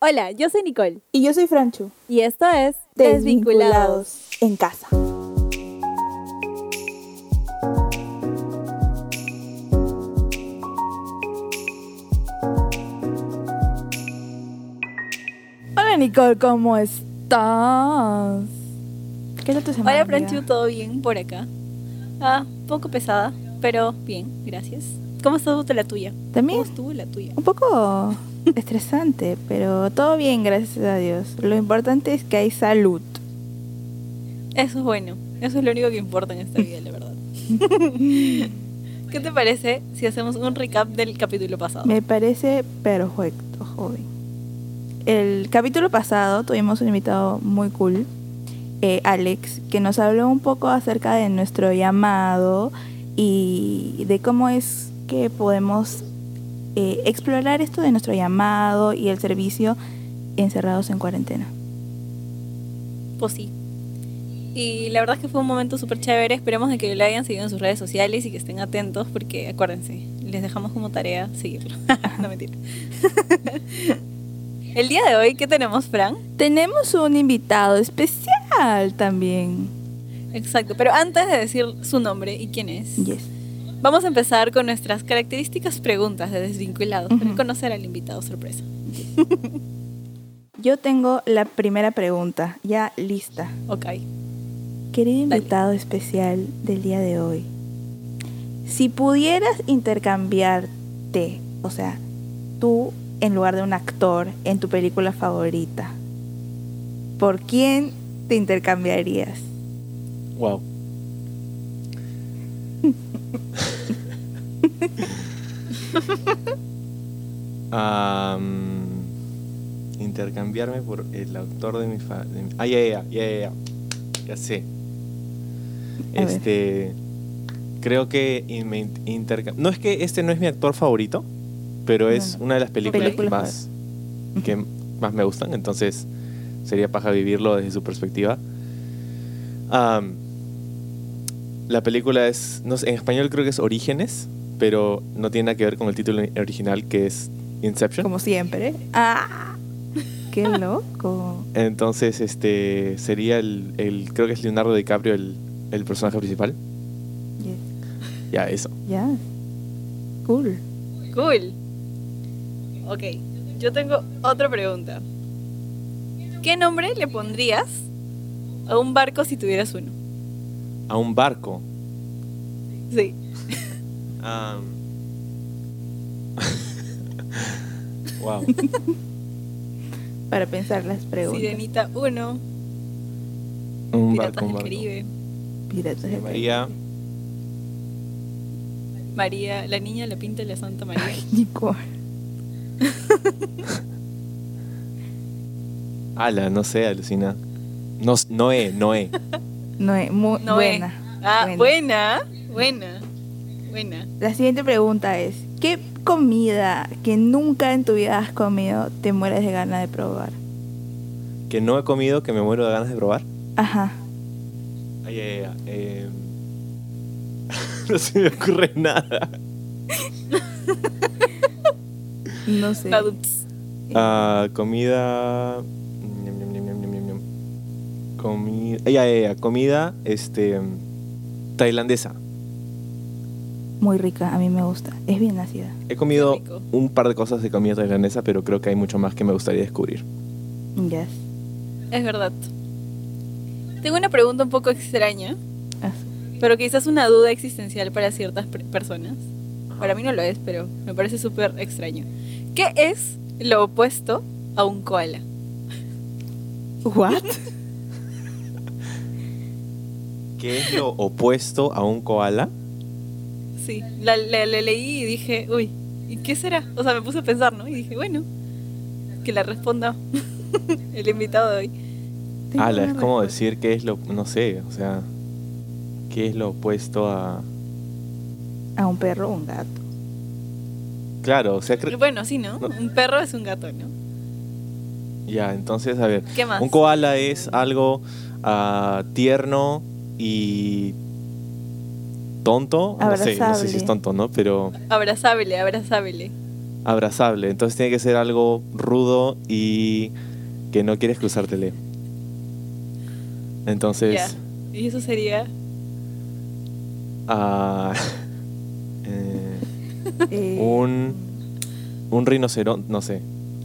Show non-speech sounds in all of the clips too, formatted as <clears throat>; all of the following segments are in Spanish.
Hola, yo soy Nicole Y yo soy Franchu. y esto es Desvinculados en casa. Hola Nicole, ¿cómo estás? ¿Qué tal tu semana? Hola? Franchu, ¿todo bien por acá? Ah, poco pesada, pero bien, gracias. ¿Cómo estuvo la tuya? También ¿Cómo estuvo la tuya? un poco estresante, pero todo bien, gracias a Dios. Lo importante es que hay salud. Eso es bueno, eso es lo único que importa en esta vida, la verdad. <laughs> ¿Qué te parece si hacemos un recap del capítulo pasado? Me parece perfecto, joven. El capítulo pasado tuvimos un invitado muy cool, eh, Alex, que nos habló un poco acerca de nuestro llamado y de cómo es que podemos eh, explorar esto de nuestro llamado y el servicio encerrados en cuarentena. Pues sí. Y la verdad es que fue un momento súper chévere. Esperemos de que lo hayan seguido en sus redes sociales y que estén atentos porque acuérdense, les dejamos como tarea seguirlo. <laughs> no mentira. <laughs> El día de hoy, ¿qué tenemos, Fran? Tenemos un invitado especial también. Exacto, pero antes de decir su nombre y quién es, Yes. Vamos a empezar con nuestras características preguntas de desvinculados para conocer al invitado sorpresa. <laughs> Yo tengo la primera pregunta ya lista. Ok. Querido Dale. invitado especial del día de hoy, si pudieras intercambiarte, o sea, tú en lugar de un actor en tu película favorita, ¿por quién te intercambiarías? Wow. Am, intercambiarme por el autor de mi fa de mi- Ah, ya, ya, ya, ya, ya. Sé. A ver. este. Creo que me No es que este no es mi actor favorito, pero es no. una de las películas, Películas más, que más me gustan, entonces sería paja vivirlo desde su perspectiva. La película es, no sé, en español creo que es Orígenes, pero no tiene nada que ver con el título original que es Inception. Como siempre. ¡Ah! ¡Qué loco! Entonces, este sería el, el- creo que es Leonardo DiCaprio el, el personaje principal. Yes. Ya, eso. Ya. Cool. Cool. Ok, yo tengo otra pregunta. ¿Qué nombre le pondrías a un barco si tuvieras uno? A un barco. Sí. Am. <laughs> wow. <laughs> Para pensar las preguntas. Sirenita 1, Un Piratas barco, un del barco. Caribe, Piratas del llamaría María, la niña, la pinta la Santa María. Nicole. <laughs> Ala, no sé, alucina. No, Noé, Noé. Noé, muy Noé. buena. Ah, Buena. buena, buena, buena. La siguiente pregunta es, ¿qué comida que nunca en tu vida has comido te mueres de ganas de probar? Que no he comido, que me muero de ganas de probar. Ajá. Ay, ay, ay, em. <laughs> no se me ocurre nada. No sé. Ah, comida. Comida. Ay, ay, ay, comida este, tailandesa. Muy rica, a mí me gusta. Es bien ácida. He comido un par de cosas de comida tailandesa, pero creo que hay mucho más que me gustaría descubrir. Yes. Es verdad. Tengo una pregunta un poco extraña, Ah, pero quizás una duda existencial para ciertas per- personas. Para mí no lo es, pero me parece súper extraño. ¿Qué es lo opuesto a un koala? ¿What? ¿Qué es lo opuesto a un koala? Sí, la, la- la leí y dije, uy, ¿y qué será? O sea, me puse a pensar, ¿no? Y dije, bueno, que la responda <laughs> el invitado de hoy. Ala, es como decir qué es lo. No sé, o sea. ¿Qué es lo opuesto a.? A un perro o un gato. Claro, o sea, cre- Bueno, sí, ¿no? No. Un perro es un gato, ¿no? ya, entonces, a ver. ¿Qué más? Un koala es algo ah, tierno y tonto. No sé, no sé si es tonto, ¿no? Pero Abrazable, abrazable. abrazable. Entonces tiene que ser algo rudo y que no quieres cruzártele. Entonces. Y eso sería. ah, <laughs> eh, Eh, un, un rinoceronte, no sé,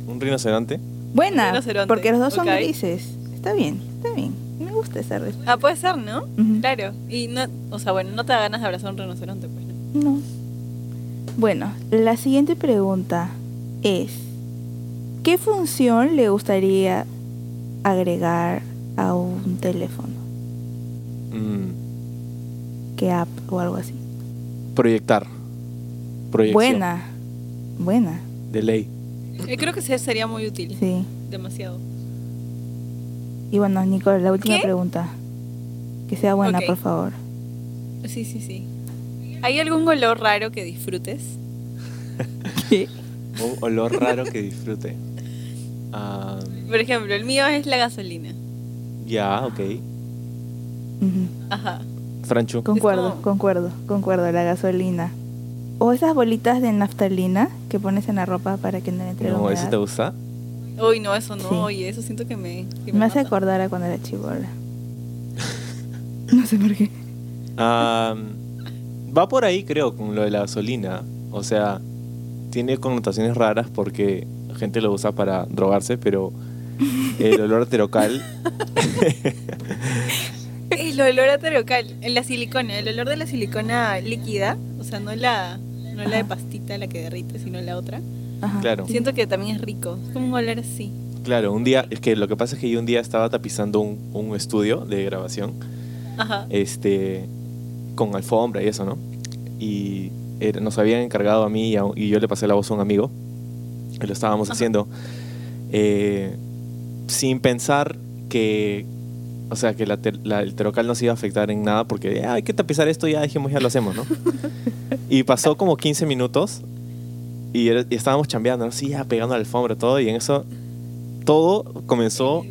un rinoceronte. Buena, Rinoceronte, porque los dos son grises. Está bien, está bien. Me gusta esa respuesta. Ah, puede ser, ¿no? Claro. Y no, o sea, bueno, no te da ganas de abrazar un rinoceronte, pues, ¿no? No. Bueno, la siguiente pregunta es, ¿qué función le gustaría agregar a un teléfono? Mm, ¿Qué app o algo así? proyectar. Proyección. Buena, buena, De ley. Eh, creo que sería muy útil. sí. Demasiado. Y bueno, Nicole, la última ¿Qué? pregunta. Que sea buena, por favor. Sí, sí, sí. ¿Hay algún olor raro que disfrutes? <laughs> Un olor raro que disfrute. Ah, Por ejemplo, el mío es la gasolina. ya, ok. Ujú. Ajá. Franchu. Concuerdo, como- concuerdo, concuerdo, la gasolina. O esas bolitas de naftalina que pones en la ropa para que no le entre No, ¿eso te gusta? Uy, no, eso no. Sí. Oye, eso siento que me. que me Me hace acordar a cuando era chivola. <laughs> no sé por qué. Ah, va por ahí, creo, con lo de la gasolina. O sea, tiene connotaciones raras porque la gente lo usa para drogarse, pero el olor terocal. <laughs> El olor a terocal, en la silicona, el olor de la silicona líquida, o sea, no la, no la de pastita, la que derrite, sino la otra. Ajá. Claro. Siento que también es rico, es como un olor así. Claro, un día, es que lo que pasa es que yo un día estaba tapizando un, un estudio de grabación, Ajá. este, con alfombra y eso, ¿no? Y era- nos habían encargado a mí y, a- y yo le pasé la voz a un amigo, y lo estábamos Ajá. haciendo, eh, sin pensar que, o sea, que la ter- la- el terocal no se iba a afectar en nada, porque "Ah, hay que tapizar esto, ya dijimos, ya lo hacemos, ¿no? <laughs> y pasó como 15 minutos y, era- y estábamos chambeando, ¿no? Sí, ya pegando la alfombra, todo, y en eso todo comenzó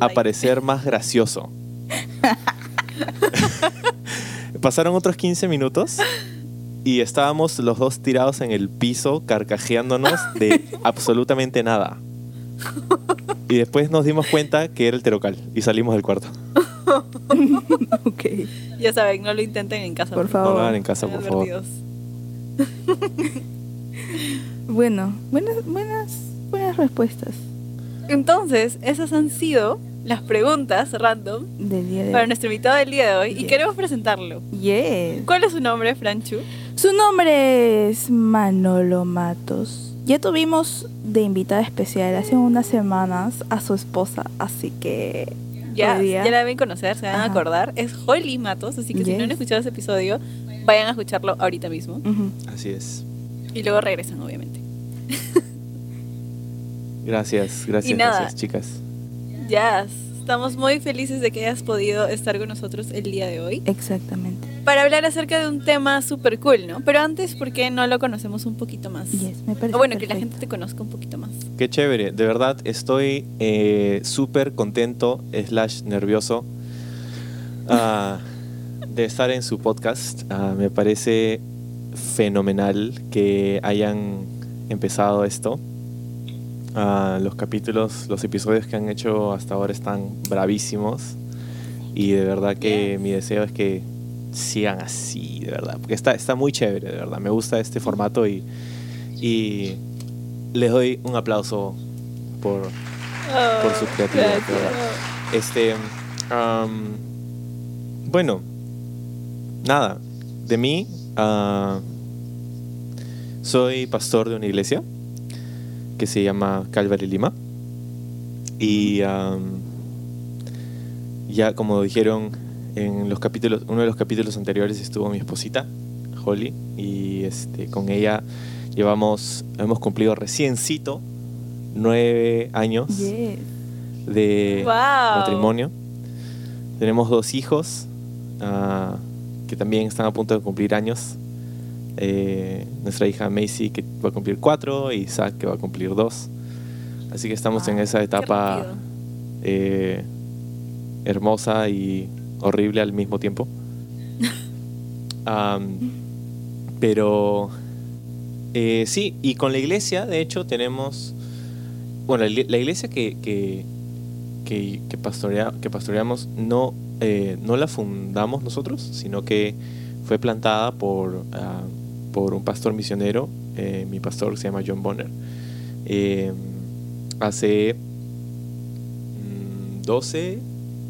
a parecer más gracioso. <laughs> Pasaron otros 15 minutos y estábamos los dos tirados en el piso carcajeándonos de <laughs> absolutamente nada. Y después nos dimos cuenta que era el terocal y salimos del cuarto. <laughs> ok. Ya saben, no lo intenten en casa. Por No favor. lo hagan en casa, por favor. Bueno, buenas, buenas, buenas respuestas Entonces, esas han sido las preguntas random del día de para hoy. nuestro invitado del día de hoy y queremos presentarlo. Yes. ¿Cuál es su nombre, Franchu? Su nombre es Manolo Matos. Ya tuvimos de invitada especial hace unas semanas a su esposa, así que Ya, ya la deben conocer, se van a acordar. Es Holly Matos, así que si no han escuchado ese episodio, vayan a escucharlo ahorita mismo. Así es. Y luego regresan, obviamente. Gracias, <laughs> gracias, Y nada. gracias, chicas. Ya, estamos muy felices de que hayas podido estar con nosotros el día de hoy exactamente. para hablar acerca de un tema súper cool, ¿no? Pero antes, ¿por qué no lo conocemos un poquito más? Yes, me parece O bueno, que la gente te conozca un poquito más. Qué chévere, de verdad estoy eh, súper contento, slash nervioso, ah, de estar en su podcast. Ah, me parece fenomenal que hayan empezado esto. Ah, los capítulos, los episodios que han hecho hasta ahora están bravísimos y de verdad que Yes. mi deseo es que sigan así, de verdad, porque está, está muy chévere, de verdad. Me gusta este formato y, y les doy un aplauso por, Por su creatividad, de verdad. este. bueno, nada. De mí, ah, soy pastor de una iglesia que se llama Calvary Lima. Y ya como dijeron en los capítulos, uno de los capítulos anteriores estuvo mi esposita, Holly, y este, con ella llevamos, hemos cumplido reciencito nueve años Yes. de Wow. matrimonio. Tenemos dos hijos ah, que también están a punto de cumplir años. Eh, nuestra hija Macy que va a cumplir cuatro y Isaac que va a cumplir dos. Así que estamos en Wow, esa etapa eh, hermosa y horrible al mismo tiempo. <laughs> Am, pero Eh, sí, y con la iglesia, de hecho, tenemos. Bueno, la, la iglesia que, que, que, que pastorea, que pastoreamos no, eh, no la fundamos nosotros, sino que fue plantada por, ah, por un pastor misionero. eh, mi pastor se llama John Bonner. eh, hace mm, 12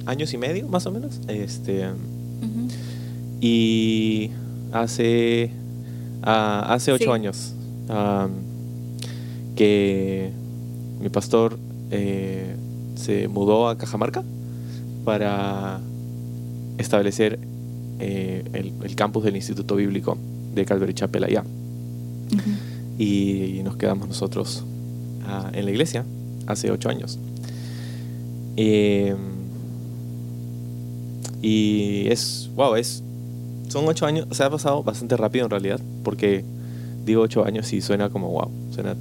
años y medio, más o menos. Este, y hace ah, hace ocho Sí. años am, que mi pastor eh, se mudó a Cajamarca para establecer eh, el, el campus del Instituto Bíblico de Calvary Chapel allá y nos quedamos nosotros ah, en la iglesia hace ocho años. Eh, y es, wow, es, son ocho años, se ha pasado bastante rápido en realidad, porque digo ocho años y suena como wow, suena,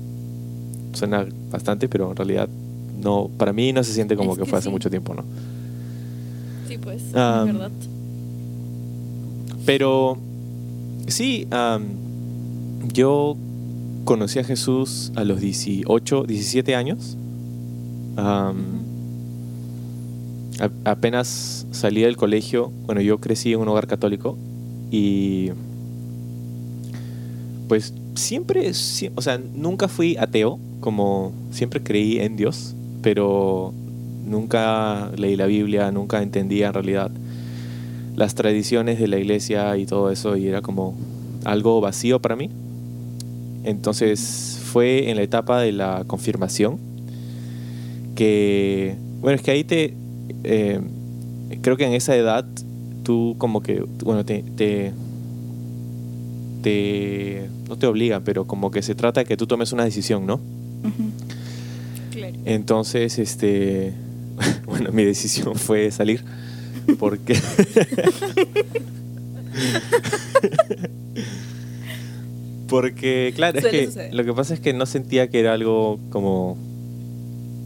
suena bastante, pero en realidad no, para mí no se siente como Es que, que fue hace mucho tiempo, ¿no? Sí, pues, es verdad. Pero sí, am, yo conocí a Jesús a los 18, 17 años. Apenas salí del colegio, bueno, yo crecí en un hogar católico y pues siempre, sie- o sea, nunca fui ateo, como siempre creí en Dios, pero nunca leí la Biblia, nunca entendía en realidad las tradiciones de la iglesia y todo eso y era como algo vacío para mí. Entonces fue en la etapa de la confirmación que, bueno, es que ahí te, eh, creo que en esa edad tú como que, bueno, te, te, te- no te obligan, pero como que se trata de que tú tomes una decisión, ¿no? Claro. Entonces, este, <laughs> bueno, mi decisión fue salir porque porque claro, es Suele que suceder. lo que pasa es que no sentía que era algo como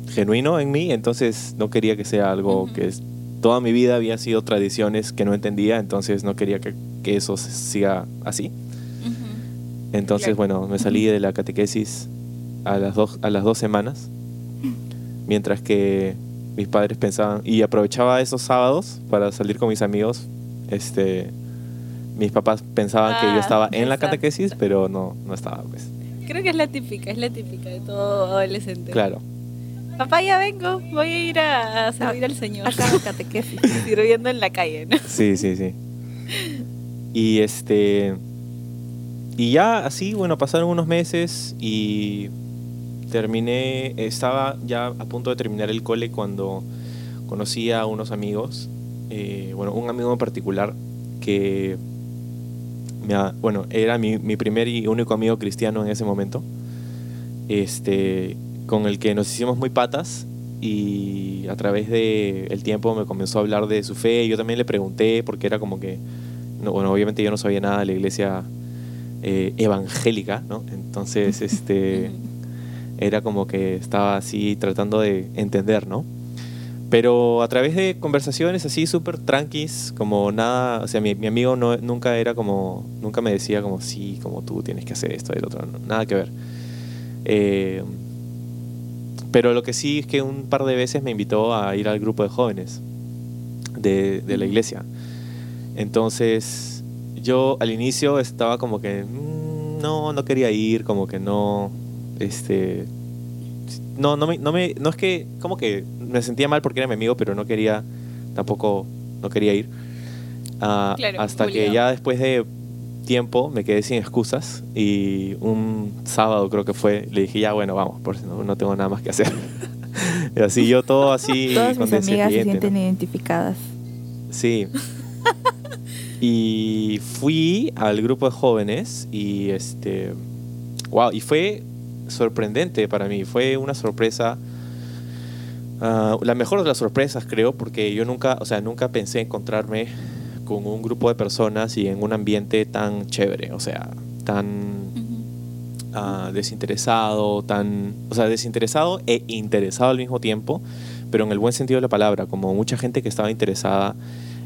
genuino en mí, entonces no quería que sea algo que es- toda mi vida había sido tradiciones que no entendía, entonces no quería que, que eso siga así. Entonces, Claro. bueno, me salí de la catequesis a las dos, a las dos semanas, mientras que mis padres pensaban, y aprovechaba esos sábados para salir con mis amigos, este, mis papás pensaban que yo Ah, estaba en la exacto. catequesis, pero no, no estaba, pues. Creo que es la típica, es la típica de todo adolescente. Claro. Papá, ya vengo, voy a ir a, a servir al Señor. Acá en catequesis. <laughs> Sirviendo en la calle, ¿no? Sí, sí, sí. Y este. Y ya así, bueno, pasaron unos meses y terminé. Estaba ya a punto de terminar el cole cuando conocí a unos amigos. eh, bueno, un amigo en particular que. Me ha- bueno, era mi, mi primer y único amigo cristiano en ese momento. Este. Con el que nos hicimos muy patas y a través del el tiempo me comenzó a hablar de su fe. Yo también le pregunté porque era como que, no, bueno, obviamente yo no sabía nada de la iglesia eh, evangélica, ¿no? Entonces, <laughs> este. Era como que estaba así tratando de entender, ¿no? Pero a través de conversaciones así súper tranquis, como nada, o sea, mi, mi amigo no, nunca era como, nunca me decía como, sí, como tú tienes que hacer esto y lo otro, nada que ver. Eh, pero lo que sí es que un par de veces me invitó a ir al grupo de jóvenes de, la iglesia. Entonces, yo al inicio estaba como que, "Mm, no, no quería ir, como que no, este, no, no me, no me, no es que, como que me sentía mal porque era mi amigo, pero no quería, tampoco, no quería ir. Ah, Claro, hasta que ya después de tiempo me quedé sin excusas y un sábado creo que fue, le dije, ya bueno, vamos, por si no, no tengo nada más que hacer. <laughs> y así yo todo así <laughs> Todas mis amigas se condescendiente, ¿no? sienten identificadas. Sí. <laughs> y fui al grupo de jóvenes y este wow, y fue sorprendente para mí, fue una sorpresa ah, la mejor de las sorpresas creo porque yo nunca, o sea, nunca pensé encontrarme con un grupo de personas y en un ambiente tan chévere, o sea, tan ah, desinteresado, tan, o sea, desinteresado e interesado al mismo tiempo, pero en el buen sentido de la palabra, como mucha gente que estaba interesada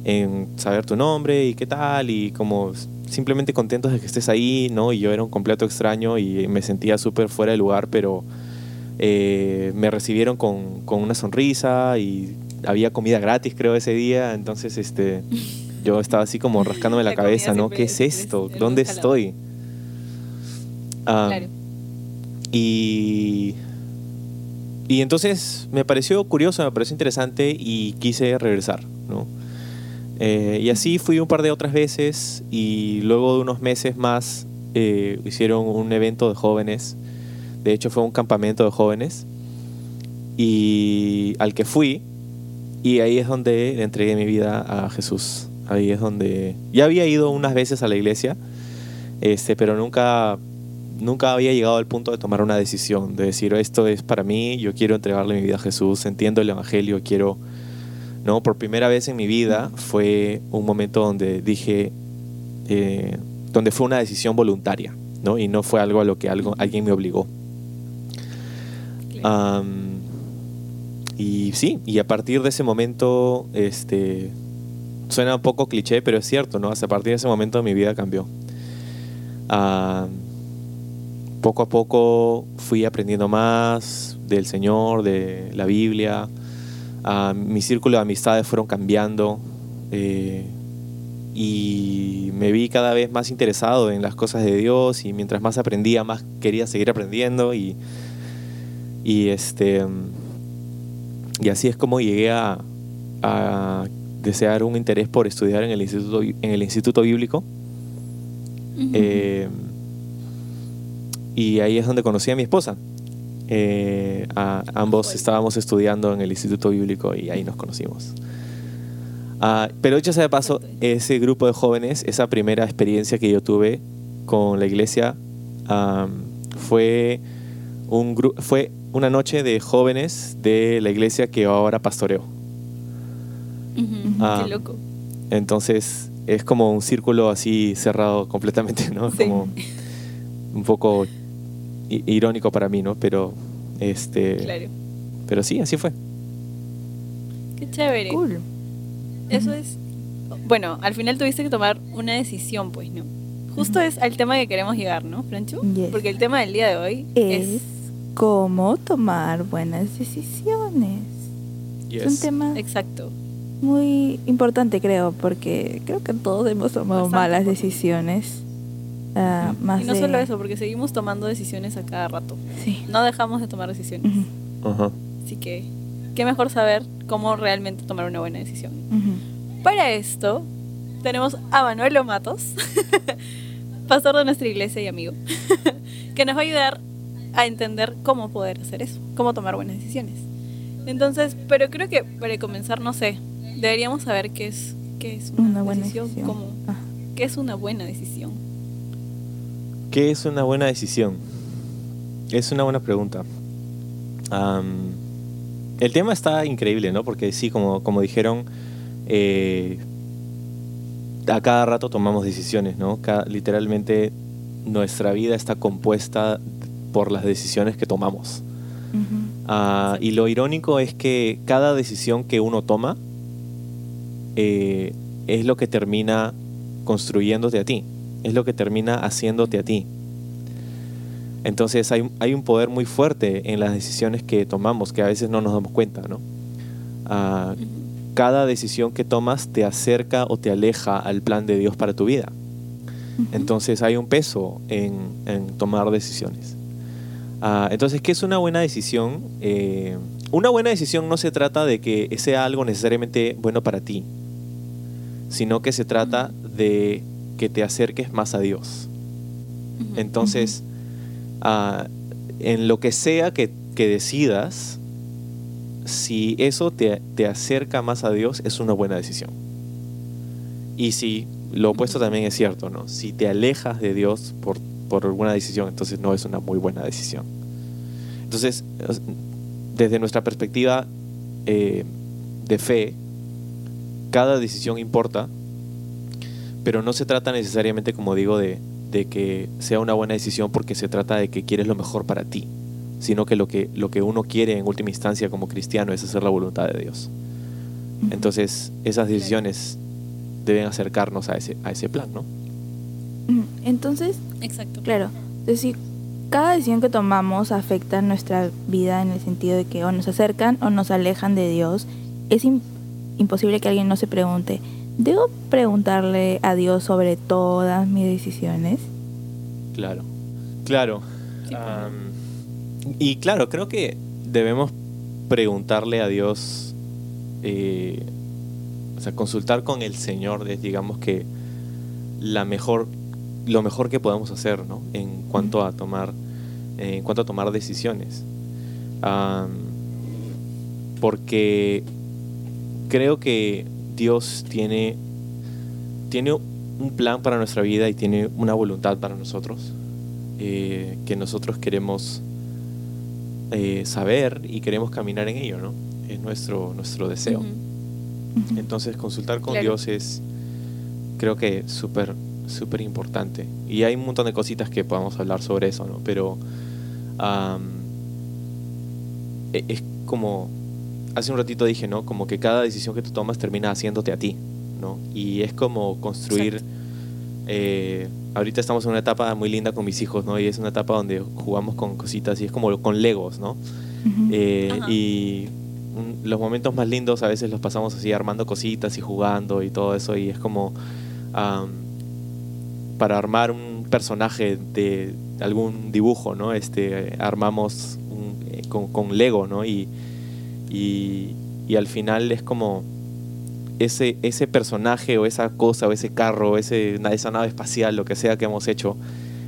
en saber tu nombre y qué tal, y como simplemente contentos de que estés ahí, ¿no? Y yo era un completo extraño y me sentía súper fuera de lugar, pero eh, me recibieron con, con, una sonrisa y había comida gratis, creo, ese día. Entonces, este, yo estaba así como <laughs> rascándome la, cabeza, ¿no? ¿Qué es esto? ¿Dónde estoy? claro. Y, y entonces me pareció curioso, me pareció interesante y quise regresar, ¿no? Eh, y así fui un par de otras veces y luego de unos meses más eh, hicieron un evento de jóvenes. De hecho fue un campamento de jóvenes y al que fui y ahí es donde le entregué mi vida a Jesús. Ahí es donde ya había ido unas veces a la iglesia, este, pero nunca nunca había llegado al punto de tomar una decisión, de decir, esto es para mí, yo quiero entregarle mi vida a Jesús, entiendo el Evangelio, quiero... ¿no? Por primera vez en mi vida fue un momento donde dije, eh, donde fue una decisión voluntaria, ¿no? Y no fue algo a lo que algo, alguien me obligó. y sí, y a partir de ese momento, este, suena un poco cliché, pero es cierto, ¿no? A partir de ese momento mi vida cambió poco a poco fui aprendiendo más del Señor, de la Biblia. Uh, mi círculo de amistades fueron cambiando eh, y me vi cada vez más interesado en las cosas de Dios y mientras más aprendía, más quería seguir aprendiendo y, y, este, y así es como llegué a, desear un interés por estudiar en el Instituto, en el instituto Bíblico. Y ahí es donde conocí a mi esposa. Eh, ambos estábamos estudiando en el Instituto Bíblico y ahí nos conocimos. Ah, pero hecho sea de paso, ese grupo de jóvenes, esa primera experiencia que yo tuve con la iglesia, fue, un fue una noche de jóvenes de la iglesia que ahora pastoreo. Qué loco. Entonces es como un círculo así cerrado completamente, ¿no? Como un poco irónico para mí, ¿no? Pero, este... Claro. Pero sí, así fue. Qué chévere. Cool. Eso es... Bueno, al final tuviste que tomar una decisión, pues, ¿no? Justo es al tema que queremos llegar, ¿no, Franchu? Porque el tema del día de hoy es... cómo tomar buenas decisiones. Es un tema... Exacto. Muy importante, creo, porque creo que todos hemos tomado malas decisiones Ah, y no solo eso, porque seguimos tomando decisiones a cada rato. Sí. No dejamos de tomar decisiones. Así que, qué mejor saber cómo realmente tomar una buena decisión. Para esto, tenemos a Manuel Matos, <laughs> pastor de nuestra iglesia y amigo, <laughs> que nos va a ayudar a entender cómo poder hacer eso, cómo tomar buenas decisiones. Entonces, pero creo que para comenzar, no sé, deberíamos saber qué es, qué es una, buena decisión, qué es una buena decisión. ¿Qué es una buena decisión? Es una buena pregunta. el tema está increíble, ¿no? Porque sí, como, como dijeron, eh, a cada rato tomamos decisiones, ¿no? literalmente nuestra vida está compuesta por las decisiones que tomamos. Ah, y lo irónico es que cada decisión que uno toma eh, es lo que termina construyéndote a ti es lo que termina haciéndote a ti. Entonces hay, hay, un poder muy fuerte en las decisiones que tomamos que a veces no nos damos cuenta, ¿no? Ah, cada decisión que tomas te acerca o te aleja al plan de Dios para tu vida. Entonces hay un peso en, tomar decisiones. Ah, entonces, ¿qué es una buena decisión? Eh, una buena decisión no se trata de que sea algo necesariamente bueno para ti, sino que se trata de que te acerques más a Dios. Entonces, ah, en lo que sea que, decidas, si eso te, acerca más a Dios, es una buena decisión. Y si lo opuesto también es cierto, ¿no? Si te alejas de Dios por, por alguna decisión, entonces no es una muy buena decisión. Entonces, desde nuestra perspectiva eh, de fe, cada decisión importa pero no se trata necesariamente, como digo, de, que sea una buena decisión porque se trata de que quieres lo mejor para ti, sino que lo que, lo que uno quiere en última instancia como cristiano es hacer la voluntad de Dios. Entonces, esas decisiones deben acercarnos a ese, a ese plan, ¿no? Entonces, Exacto. claro, es decir, cada decisión que tomamos afecta nuestra vida en el sentido de que o nos acercan o nos alejan de Dios. Es im- imposible que alguien no se pregunte, ¿debo preguntarle a Dios sobre todas mis decisiones? Claro. Claro. Sí, y claro, creo que debemos preguntarle a Dios, eh, o sea, consultar con el Señor, es, digamos que la mejor, lo mejor que podemos hacer, ¿no? En cuanto a tomar, en cuanto a tomar decisiones. Porque creo que Dios tiene, tiene un plan para nuestra vida y tiene una voluntad para nosotros eh, que nosotros queremos eh, saber y queremos caminar en ello, ¿no? Es nuestro, nuestro deseo. Entonces consultar con Claro. Dios es, creo que súper, súper importante. Y hay un montón de cositas que podamos hablar sobre eso, ¿no? Pero e- es como, hace un ratito dije, ¿no? Como que cada decisión que tú tomas termina haciéndote a ti, ¿no? Y es como construir... Eh, ahorita estamos en una etapa muy linda con mis hijos, ¿no? Y es una etapa donde jugamos con cositas y es como con legos, ¿no? Eh, y los momentos más lindos a veces los pasamos así armando cositas y jugando y todo eso y es como am, para armar un personaje de algún dibujo, ¿no? Este, armamos un- eh, con, con Lego, ¿no? Y, y, y al final es como ese, ese personaje o esa cosa o ese carro o ese, esa nave espacial, lo que sea que hemos hecho,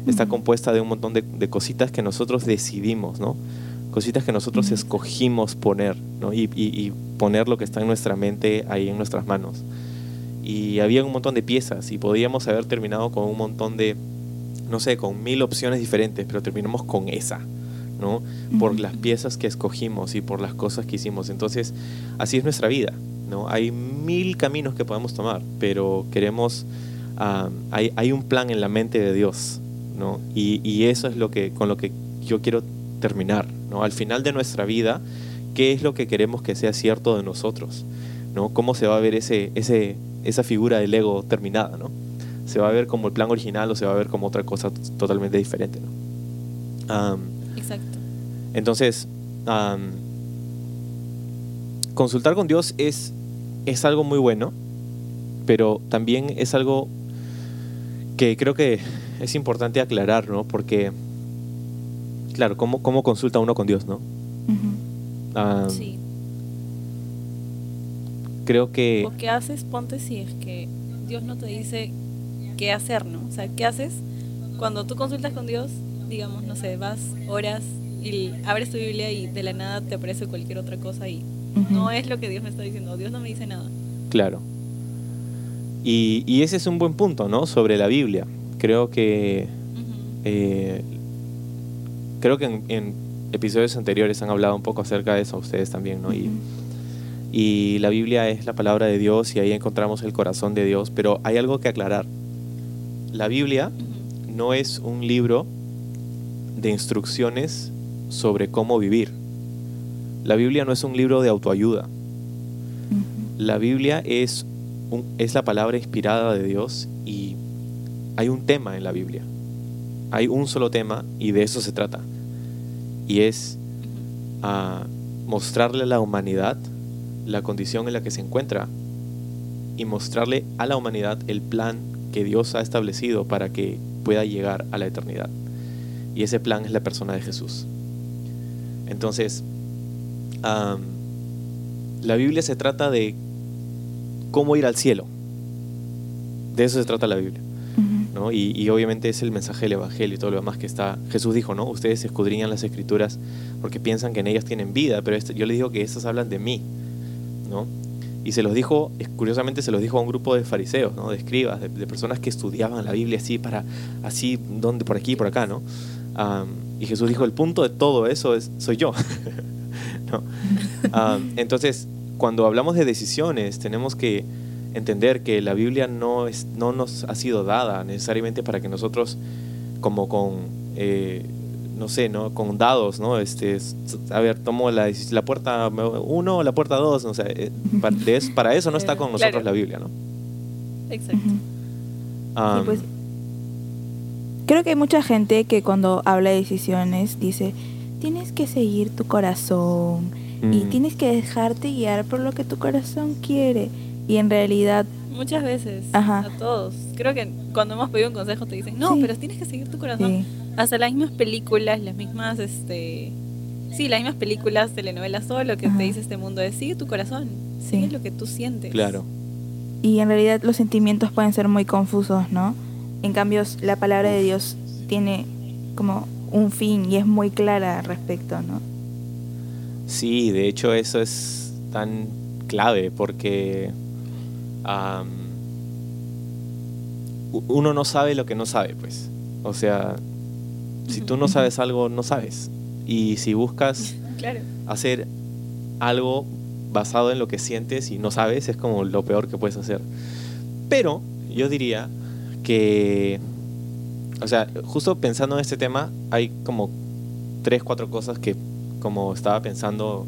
está compuesta de un montón de, de cositas que nosotros decidimos, ¿no? Cositas que nosotros escogimos poner, ¿no? Y, y- y poner lo que está en nuestra mente ahí en nuestras manos. Y había un montón de piezas y podíamos haber terminado con un montón de, no sé, con mil opciones diferentes, pero terminamos con esa, ¿no? Por las piezas que escogimos y por las cosas que hicimos. Entonces, así es nuestra vida, ¿no? Hay mil caminos que podemos tomar, pero queremos, hay, hay un plan en la mente de Dios, ¿no? Y, y eso es lo que, con lo que yo quiero terminar, ¿no? Al final de nuestra vida, ¿qué es lo que queremos que sea cierto de nosotros? ¿no? ¿Cómo se va a ver ese, ese, esa figura del ego terminada, ¿no? ¿Se va a ver como el plan original o se va a ver como otra cosa totalmente diferente, Exacto. entonces, consultar con Dios es, es algo muy bueno, pero también es algo que creo que es importante aclarar, ¿no? Porque, claro, ¿cómo, cómo consulta uno con Dios, ¿no? Sí. Creo que... ¿O qué haces? Ponte si es que Dios no te dice qué hacer, ¿no? O sea, ¿qué haces cuando tú consultas con Dios? Digamos, no sé, vas horas y abres tu Biblia y de la nada te aparece cualquier otra cosa y no es lo que Dios me está diciendo. Dios no me dice nada. Claro. Y, y ese es un buen punto, ¿no? Sobre la Biblia. Creo que... Eh, creo que en, en episodios anteriores han hablado un poco acerca de eso ustedes también, ¿no? Y, y la Biblia es la palabra de Dios y ahí encontramos el corazón de Dios, pero hay algo que aclarar. La Biblia no es un libro de instrucciones sobre cómo vivir. La Biblia no es un libro de autoayuda. La Biblia es, un- es la palabra inspirada de Dios y hay un tema en la Biblia. Hay un solo tema y de eso se trata. Y es a mostrarle a la humanidad la condición en la que se encuentra y mostrarle a la humanidad el plan que Dios ha establecido para que pueda llegar a la eternidad. Y ese plan es la persona de Jesús. Entonces, la Biblia se trata de cómo ir al cielo. De eso se trata la Biblia. ¿no? Y, y obviamente es el mensaje del Evangelio y todo lo demás que está. Jesús dijo, ¿no? Ustedes escudriñan las escrituras porque piensan que en ellas tienen vida, pero esto- yo les digo que estas hablan de mí, ¿no? Y se los dijo, curiosamente se los dijo a un grupo de fariseos, ¿no? De escribas, de, de personas que estudiaban la Biblia así para, así, donde, por aquí, por acá, ¿no? Y Jesús dijo, el punto de todo eso es, soy yo, <laughs> entonces, cuando hablamos de decisiones, tenemos que entender que la Biblia no, es, no nos ha sido dada necesariamente para que nosotros, como con, eh, no sé, ¿no? con dados, ¿no? Este, a ver, tomo la, la puerta 1 o la puerta 2, o sea, eh, para, de eso, para eso no está <laughs> con nosotros Claro. la Biblia, ¿no? Exacto. Am, pues, Creo que hay mucha gente que cuando habla de decisiones dice, tienes que seguir tu corazón y Mm. tienes que dejarte guiar por lo que tu corazón quiere. Y en realidad, Muchas veces, Ajá. a todos. Creo que cuando hemos pedido un consejo te dicen, no, Sí. pero tienes que seguir tu corazón. sí, Hasta las mismas películas, las mismas, este... Sí, las mismas películas, telenovelas, todo lo que Ajá. te dice este mundo es, sigue tu corazón, Sí. sigue lo que tú sientes. Claro. y en realidad los sentimientos pueden ser muy confusos, ¿no? En cambio, la palabra de Dios tiene como un fin y es muy clara al respecto, ¿no? Sí, de hecho eso es tan clave porque am, u- uno no sabe lo que no sabe, pues. O sea, si tú no sabes algo, no sabes. Y si buscas <laughs> Claro. hacer algo basado en lo que sientes y no sabes, es como lo peor que puedes hacer. Pero yo diría que, o sea, justo pensando en este tema, hay como tres, cuatro cosas que como estaba pensando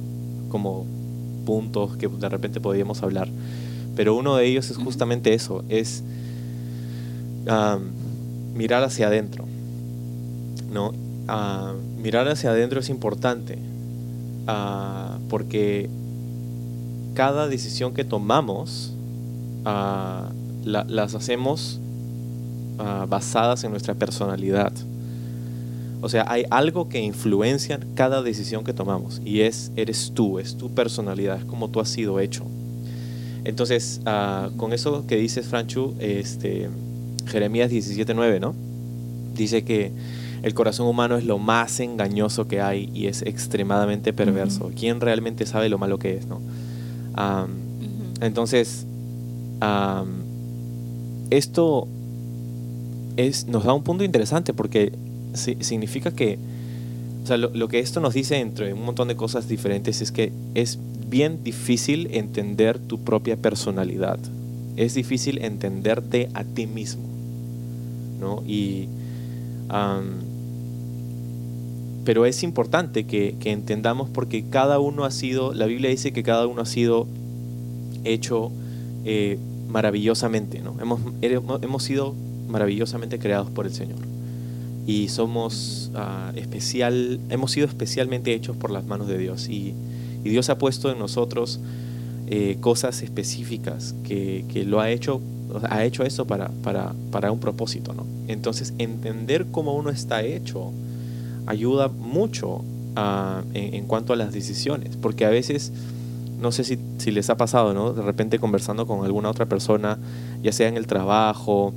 como puntos que de repente podríamos hablar. Pero uno de ellos es justamente eso, es mirar hacia adentro. ¿no? Ah, mirar hacia adentro es importante ah, porque cada decisión que tomamos ah, la- las hacemos ah, basadas en nuestra personalidad. O sea, hay algo que influencia cada decisión que tomamos y es, eres tú, es tu personalidad, es como tú has sido hecho. Entonces, ah, con eso que dices, Franchu, este, Jeremías 17.9, ¿no? Dice que el corazón humano es lo más engañoso que hay y es extremadamente perverso. Ujú. ¿Quién realmente sabe lo malo que es, no? Am, Ujú. entonces, am, esto es, nos da un punto interesante porque si- significa que, o sea, lo, lo que esto nos dice entre un montón de cosas diferentes es que es bien difícil entender tu propia personalidad. Es difícil entenderte a ti mismo, ¿no? Y, pero es importante que, que entendamos porque cada uno ha sido, la Biblia dice que cada uno ha sido hecho eh, maravillosamente, ¿no? Hemos hemos sido maravillosamente creados por el Señor. Y somos ah, especial, hemos sido especialmente hechos por las manos de Dios. Y, y Dios ha puesto en nosotros eh, cosas específicas que, que lo ha hecho, ha hecho eso para, para, para un propósito, ¿no? Entonces, entender cómo uno está hecho ayuda mucho ah, en, en cuanto a las decisiones, porque a veces no sé si, si les ha pasado, ¿no? De repente conversando con alguna otra persona, ya sea en el trabajo,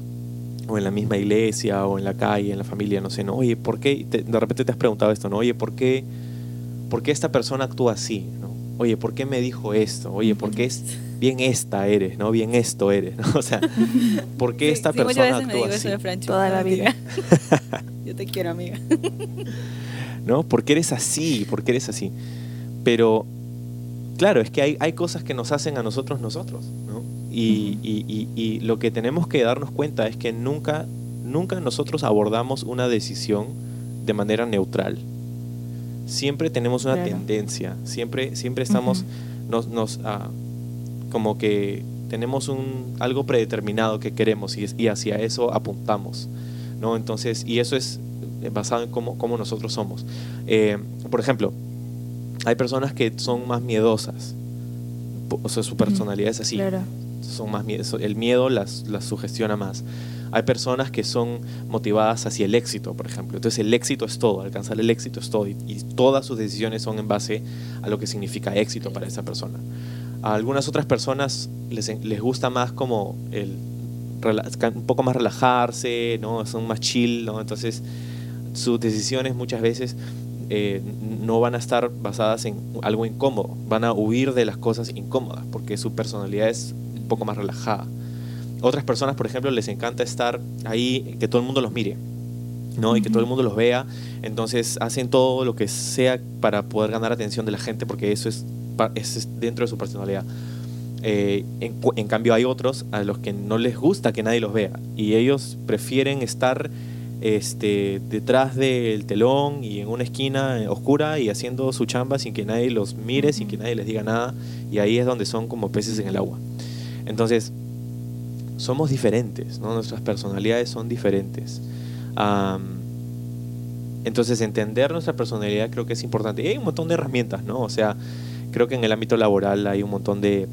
o en la misma iglesia, o en la calle, en la familia, no sé, ¿no? Oye, ¿por qué? Te- de repente te has preguntado esto, ¿no? Oye, ¿por qué, ¿por qué esta persona actúa así? ¿no? Oye, ¿por qué me dijo esto? Oye, ¿por qué es bien esta eres, ¿no? Bien esto eres, ¿no? <laughs> O sea, <laughs> ¿por qué esta sí, muchas persona veces me actúa digo así? eso de Francho. Toda la vida. <laughs> Yo te quiero, amiga. ¿no? ¿Por qué eres así? ¿Por qué eres así? Pero, claro, es que hay, hay cosas que nos hacen a nosotros nosotros, ¿no? Y, y- y- y lo que tenemos que darnos cuenta es que nunca, nunca nosotros abordamos una decisión de manera neutral. Siempre tenemos una Claro. tendencia, siempre, siempre estamos, nos, nos, ah, como que tenemos un, algo predeterminado que queremos y, y hacia eso apuntamos, ¿no? Entonces, y eso es eh, basado en cómo, cómo nosotros somos. Eh, por ejemplo, hay personas que son más miedosas, o sea, su personalidad es así, Claro. Son más el miedo las, las sugestiona más. Hay personas que son motivadas hacia el éxito, por ejemplo. Entonces el éxito es todo, alcanzar el éxito es todo y, y todas sus decisiones son en base a lo que significa éxito para esa persona. A algunas otras personas les, les gusta más como el un poco más relajarse, ¿no? Son más chill, ¿no? Entonces sus decisiones muchas veces eh, no van a estar basadas en algo incómodo, van a huir de las cosas incómodas porque su personalidad es poco más relajada. Otras personas, por ejemplo, les encanta estar ahí, que todo el mundo los mire, ¿no? Y que todo el mundo los vea, entonces hacen todo lo que sea para poder ganar atención de la gente porque eso es, es dentro de su personalidad. Eh, en, en cambio hay otros a los que no les gusta que nadie los vea y ellos prefieren estar este, detrás del telón y en una esquina oscura y haciendo su chamba sin que nadie los mire, sin que nadie les diga nada y ahí es donde son como peces en el agua. Entonces, somos diferentes, ¿no? nuestras personalidades son diferentes. Am, entonces, entender nuestra personalidad creo que es importante. Y hay un montón de herramientas, ¿no? O sea, creo que en el ámbito laboral hay un montón de,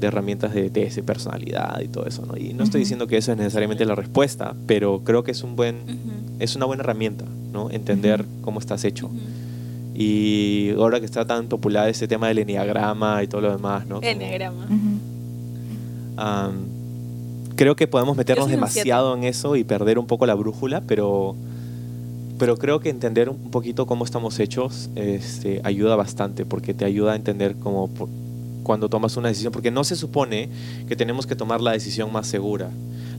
de herramientas de test de personalidad y todo eso, ¿no? Y no estoy diciendo que eso es necesariamente la respuesta, pero creo que es un buen, es una buena herramienta, ¿no? Entender cómo estás hecho. Y ahora que está tan popular ese tema del enneagrama y todo lo demás, ¿no? Enneagrama. Creo que podemos meternos demasiado en eso y perder un poco la brújula, pero, pero creo que entender un poquito cómo estamos hechos este, ayuda bastante, porque te ayuda a entender cómo por- cuando tomas una decisión, porque no se supone que tenemos que tomar la decisión más segura.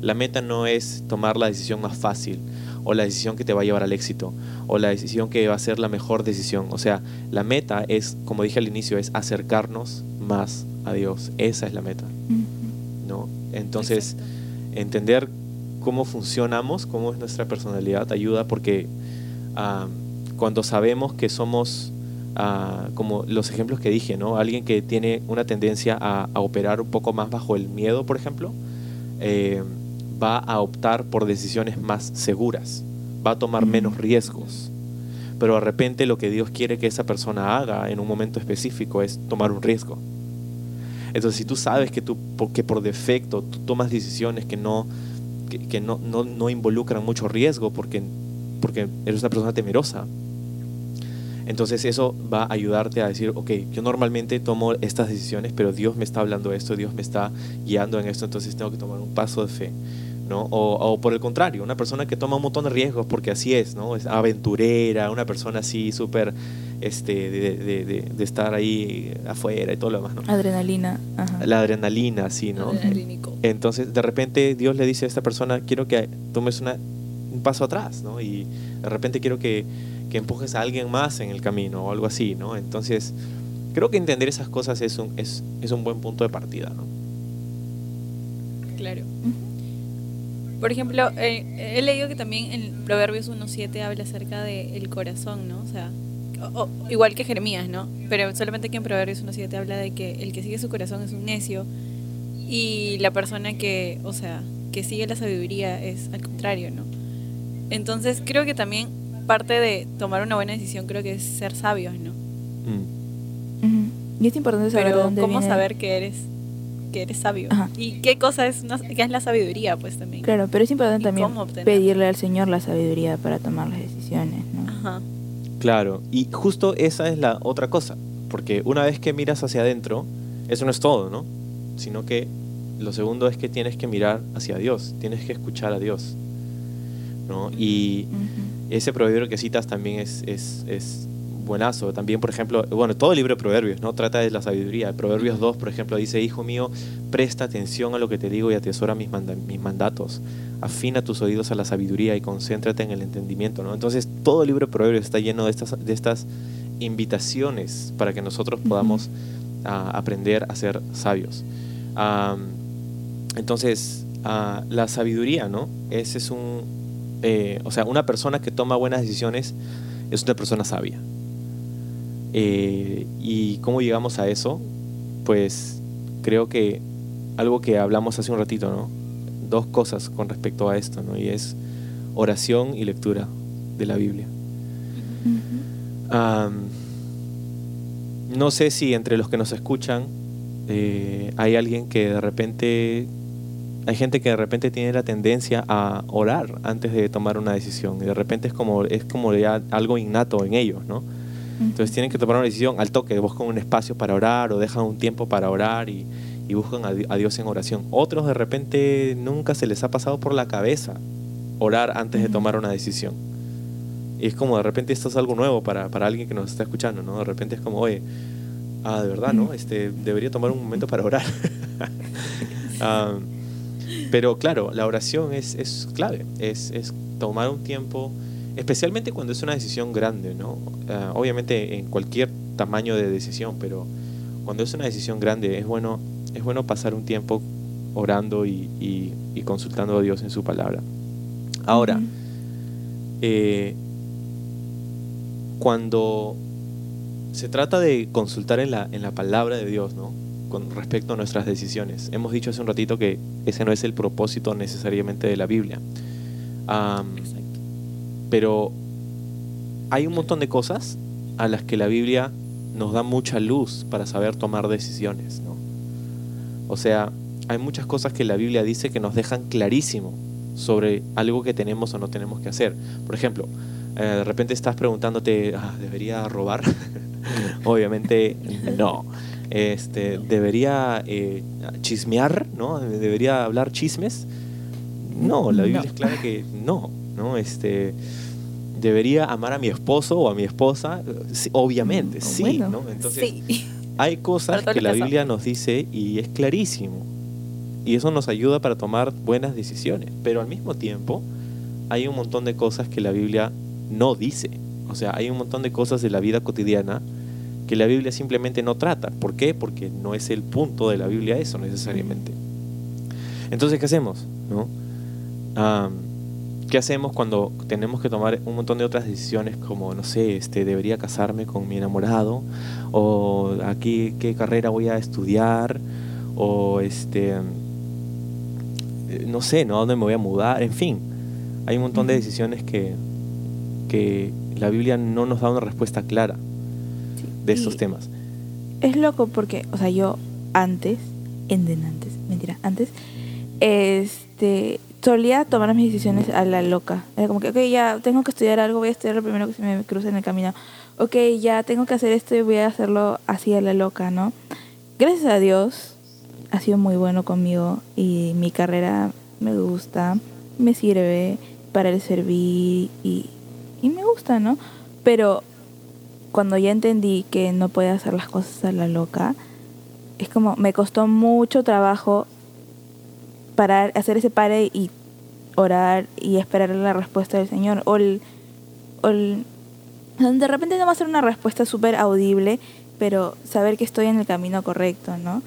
La meta no es tomar la decisión más fácil o la decisión que te va a llevar al éxito o la decisión que va a ser la mejor decisión. O sea, la meta es, como dije al inicio, es acercarnos más a Dios. Esa es la meta. Entonces, entender cómo funcionamos, cómo es nuestra personalidad, ayuda porque ah, cuando sabemos que somos, ah, como los ejemplos que dije, ¿no? Alguien que tiene una tendencia a, a operar un poco más bajo el miedo, por ejemplo, eh, va a optar por decisiones más seguras, va a tomar menos riesgos. Pero de repente lo que Dios quiere que esa persona haga en un momento específico es tomar un riesgo. Entonces, si tú sabes que, tú, que por defecto tú tomas decisiones que no, que, que no, no, no involucran mucho riesgo porque, porque eres una persona temerosa, entonces eso va a ayudarte a decir, ok, yo normalmente tomo estas decisiones, pero Dios me está hablando esto, Dios me está guiando en esto, entonces tengo que tomar un paso de fe. ¿no? O, o por el contrario, una persona que toma un montón de riesgos porque así es, ¿no? Es aventurera, una persona así súper este, de, de- de- de estar ahí afuera y todo lo demás, ¿no? Adrenalina. Ajá. La adrenalina, así, ¿no? Adrenalínico. Entonces, de repente, Dios le dice a esta persona, quiero que tomes una, un paso atrás, ¿no? Y de repente quiero que, que empujes a alguien más en el camino o algo así, ¿no? Entonces, creo que entender esas cosas es un, es, es un buen punto de partida, ¿no? Claro. Por ejemplo, eh, he leído que también en Proverbios 1.7 habla acerca del corazón, ¿no? O sea, o- o- igual que Jeremías, ¿no? Pero solamente que en Proverbios 1.7 habla de que el que sigue su corazón es un necio y la persona que, o sea, que sigue la sabiduría es al contrario, ¿no? Entonces creo que también parte de tomar una buena decisión creo que es ser sabios, ¿no? Mm. Y es importante saber Pero dónde ¿cómo viene- saber que eres que eres sabio? Ajá. ¿Y qué cosa es, una- qué es la sabiduría, pues también? Claro, pero es importante ¿Y también pedirle al Señor la sabiduría para tomar las decisiones, ¿no? Ajá. Claro, y justo esa es la otra cosa, porque una vez que miras hacia adentro, eso no es todo, ¿no? Sino que lo segundo es que tienes que mirar hacia Dios, tienes que escuchar a Dios, ¿no? Y ese proverbio que citas también es, es, es buenazo. También, por ejemplo, bueno, todo el libro de Proverbios, ¿no? Trata de la sabiduría. Proverbios 2, por ejemplo, dice, Hijo mío, presta atención a lo que te digo y atesora mis, manda- mis mandatos. Afina tus oídos a la sabiduría y concéntrate en el entendimiento, ¿no? Entonces, todo el libro de Proverbios está lleno de estas, de estas invitaciones para que nosotros podamos ah, aprender a ser sabios. Entonces, ah, la sabiduría, ¿no? Ese es un, eh, o sea, una persona que toma buenas decisiones es una persona sabia. Eh, ¿Y cómo llegamos a eso? Pues creo que algo que hablamos hace un ratito, ¿no? Dos cosas con respecto a esto, ¿no? Y es oración y lectura de la Biblia. No sé si entre los que nos escuchan eh, hay alguien que de repente, hay gente que de repente tiene la tendencia a orar antes de tomar una decisión y de repente es como, es como ya algo innato en ellos, ¿no? Entonces tienen que tomar una decisión al toque, buscan un espacio para orar o dejan un tiempo para orar y, y buscan a, Di- a Dios en oración. Otros de repente nunca se les ha pasado por la cabeza orar antes de tomar una decisión. Y es como de repente esto es algo nuevo para, para alguien que nos está escuchando, ¿no? De repente es como, oye, ah, de verdad, ¿no? Este, debería tomar un momento para orar. <laughs> Ah, pero claro, la oración es, es clave, es, es tomar un tiempo, especialmente cuando es una decisión grande, ¿no? Ah, obviamente en cualquier tamaño de decisión, pero cuando es una decisión grande es bueno, es bueno pasar un tiempo orando y, y- y consultando a Dios en su palabra. Ahora, eh, cuando se trata de consultar en la, en la palabra de Dios, ¿no? Con respecto a nuestras decisiones. Hemos dicho hace un ratito que ese no es el propósito necesariamente de la Biblia. Exacto. Pero hay un montón de cosas a las que la Biblia nos da mucha luz para saber tomar decisiones, ¿no? O sea, hay muchas cosas que la Biblia dice que nos dejan clarísimo sobre algo que tenemos o no tenemos que hacer. Por ejemplo, eh, de repente estás preguntándote, ah, ¿debería robar? <laughs> Obviamente no. Este, ¿Debería eh, chismear? ¿no? ¿Debería hablar chismes? No, la Biblia es clara que no. ¿No? Este, ¿Debería amar a mi esposo o a mi esposa? obviamente, mm, sí. ¿no? Entonces, hay cosas que la Biblia nos dice y es clarísimo. Y eso nos ayuda para tomar buenas decisiones. Pero al mismo tiempo, hay un montón de cosas que la Biblia no dice. O sea, hay un montón de cosas de la vida cotidiana que la Biblia simplemente no trata. ¿Por qué? Porque no es el punto de la Biblia eso necesariamente. Entonces, ¿qué hacemos? ¿No? ¿Qué hacemos cuando tenemos que tomar un montón de otras decisiones como, no sé, este, debería casarme con mi enamorado? ¿O aquí qué carrera voy a estudiar? ¿O este, no sé, ¿no? ¿A dónde me voy a mudar? En fin, hay un montón de decisiones que, que la Biblia no nos da una respuesta clara de estos temas. Es loco porque, o sea, yo antes, en antes, mentira, antes, este, solía tomar mis decisiones a la loca. Era como que, ok, ya tengo que estudiar algo, voy a estudiar lo primero que se me cruce en el camino. Ok, ya tengo que hacer esto y voy a hacerlo así a la loca, ¿no? Gracias a Dios ha sido muy bueno conmigo y mi carrera me gusta, me sirve para el servir y, y me gusta, ¿no? Pero cuando ya entendí que no podía hacer las cosas a la loca, es como me costó mucho trabajo parar, hacer ese pare y orar y esperar la respuesta del Señor. O, el, o de repente no va a ser una respuesta súper audible, pero saber que estoy en el camino correcto, ¿no?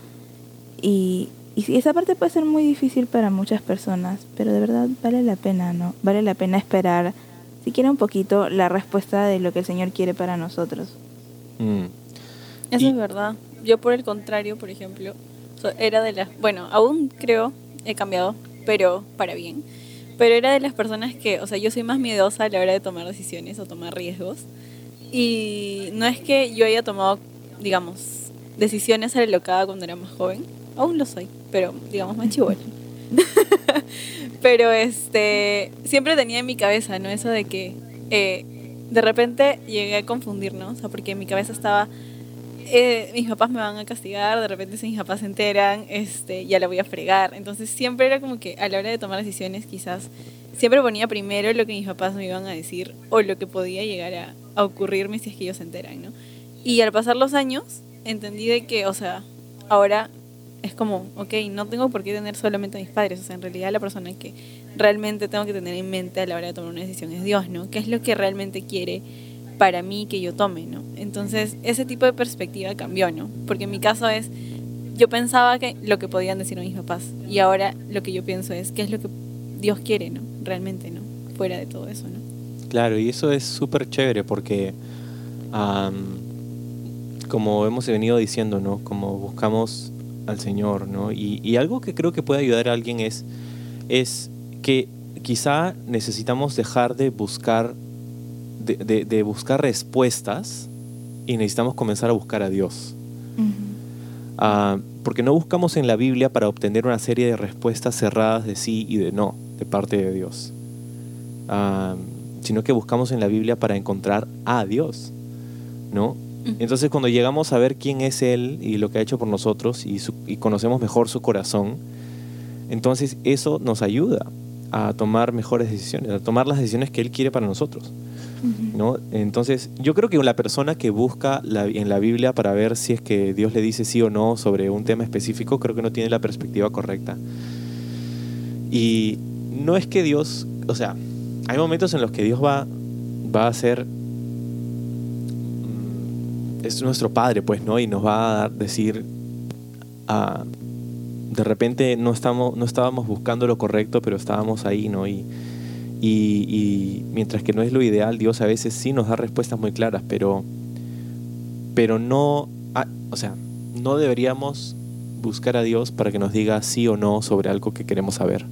Y, y esa parte puede ser muy difícil para muchas personas, pero de verdad vale la pena, ¿no? Vale la pena esperar, siquiera un poquito, la respuesta de lo que el Señor quiere para nosotros. Mm. Eso es verdad. Yo por el contrario, por ejemplo, era de las... Bueno, aún creo, he cambiado, pero para bien pero era de las personas que, o sea, yo soy más miedosa a la hora de tomar decisiones o tomar riesgos. Y no es que yo haya tomado, digamos, decisiones alocadas cuando era más joven. Aún lo soy, pero digamos más chivola. <laughs> pero este, siempre tenía en mi cabeza, ¿no? Eso de que eh, de repente llegué a confundirnos, o sea, porque mi cabeza estaba eh, mis papás me van a castigar, de repente si mis papás se enteran, este, ya la voy a fregar. Entonces siempre era como que a la hora de tomar decisiones quizás siempre ponía primero lo que mis papás me iban a decir o lo que podía llegar a, a ocurrirme si es que ellos se enteran, ¿no? Y al pasar los años entendí de que, o sea, ahora es como, ok, no tengo por qué tener solamente a mis padres, o sea, en realidad la persona que realmente tengo que tener en mente a la hora de tomar una decisión es Dios, ¿no? ¿Qué es lo que realmente quiere para mí que yo tome, ¿no? Entonces, ese tipo de perspectiva cambió, ¿no? Porque en mi caso es, yo pensaba que lo que podían decir mis papás y ahora lo que yo pienso es, ¿qué es lo que Dios quiere, ¿no? Realmente, ¿no? Fuera de todo eso, ¿no? Claro, y eso es súper chévere porque, como hemos venido diciendo, ¿no? Como buscamos al Señor, ¿no? Y, y algo que creo que puede ayudar a alguien es, es que quizá necesitamos dejar de buscar de, buscar respuestas y necesitamos comenzar a buscar a Dios. Ah, porque no buscamos en la Biblia para obtener una serie de respuestas cerradas de sí y de no de parte de Dios, ah, sino que buscamos en la Biblia para encontrar a Dios, ¿no? Entonces cuando llegamos a ver quién es Él y lo que ha hecho por nosotros y, y conocemos mejor su corazón, entonces eso nos ayuda a tomar mejores decisiones, a tomar las decisiones que Él quiere para nosotros. ¿No? Entonces, yo creo que la persona que busca en la Biblia para ver si es que Dios le dice sí o no sobre un tema específico, creo que no tiene la perspectiva correcta. Y no es que Dios, o sea, hay momentos en los que Dios va, va a ser, mm, es nuestro Padre, pues, ¿no? Y nos va a decir, a, de repente no, estamos, no estábamos buscando lo correcto, pero estábamos ahí, ¿no? Y, y, mientras que no es lo ideal, Dios a veces sí nos da respuestas muy claras, pero, pero no, ah, o sea, no deberíamos buscar a Dios para que nos diga sí o no sobre algo que queremos saber,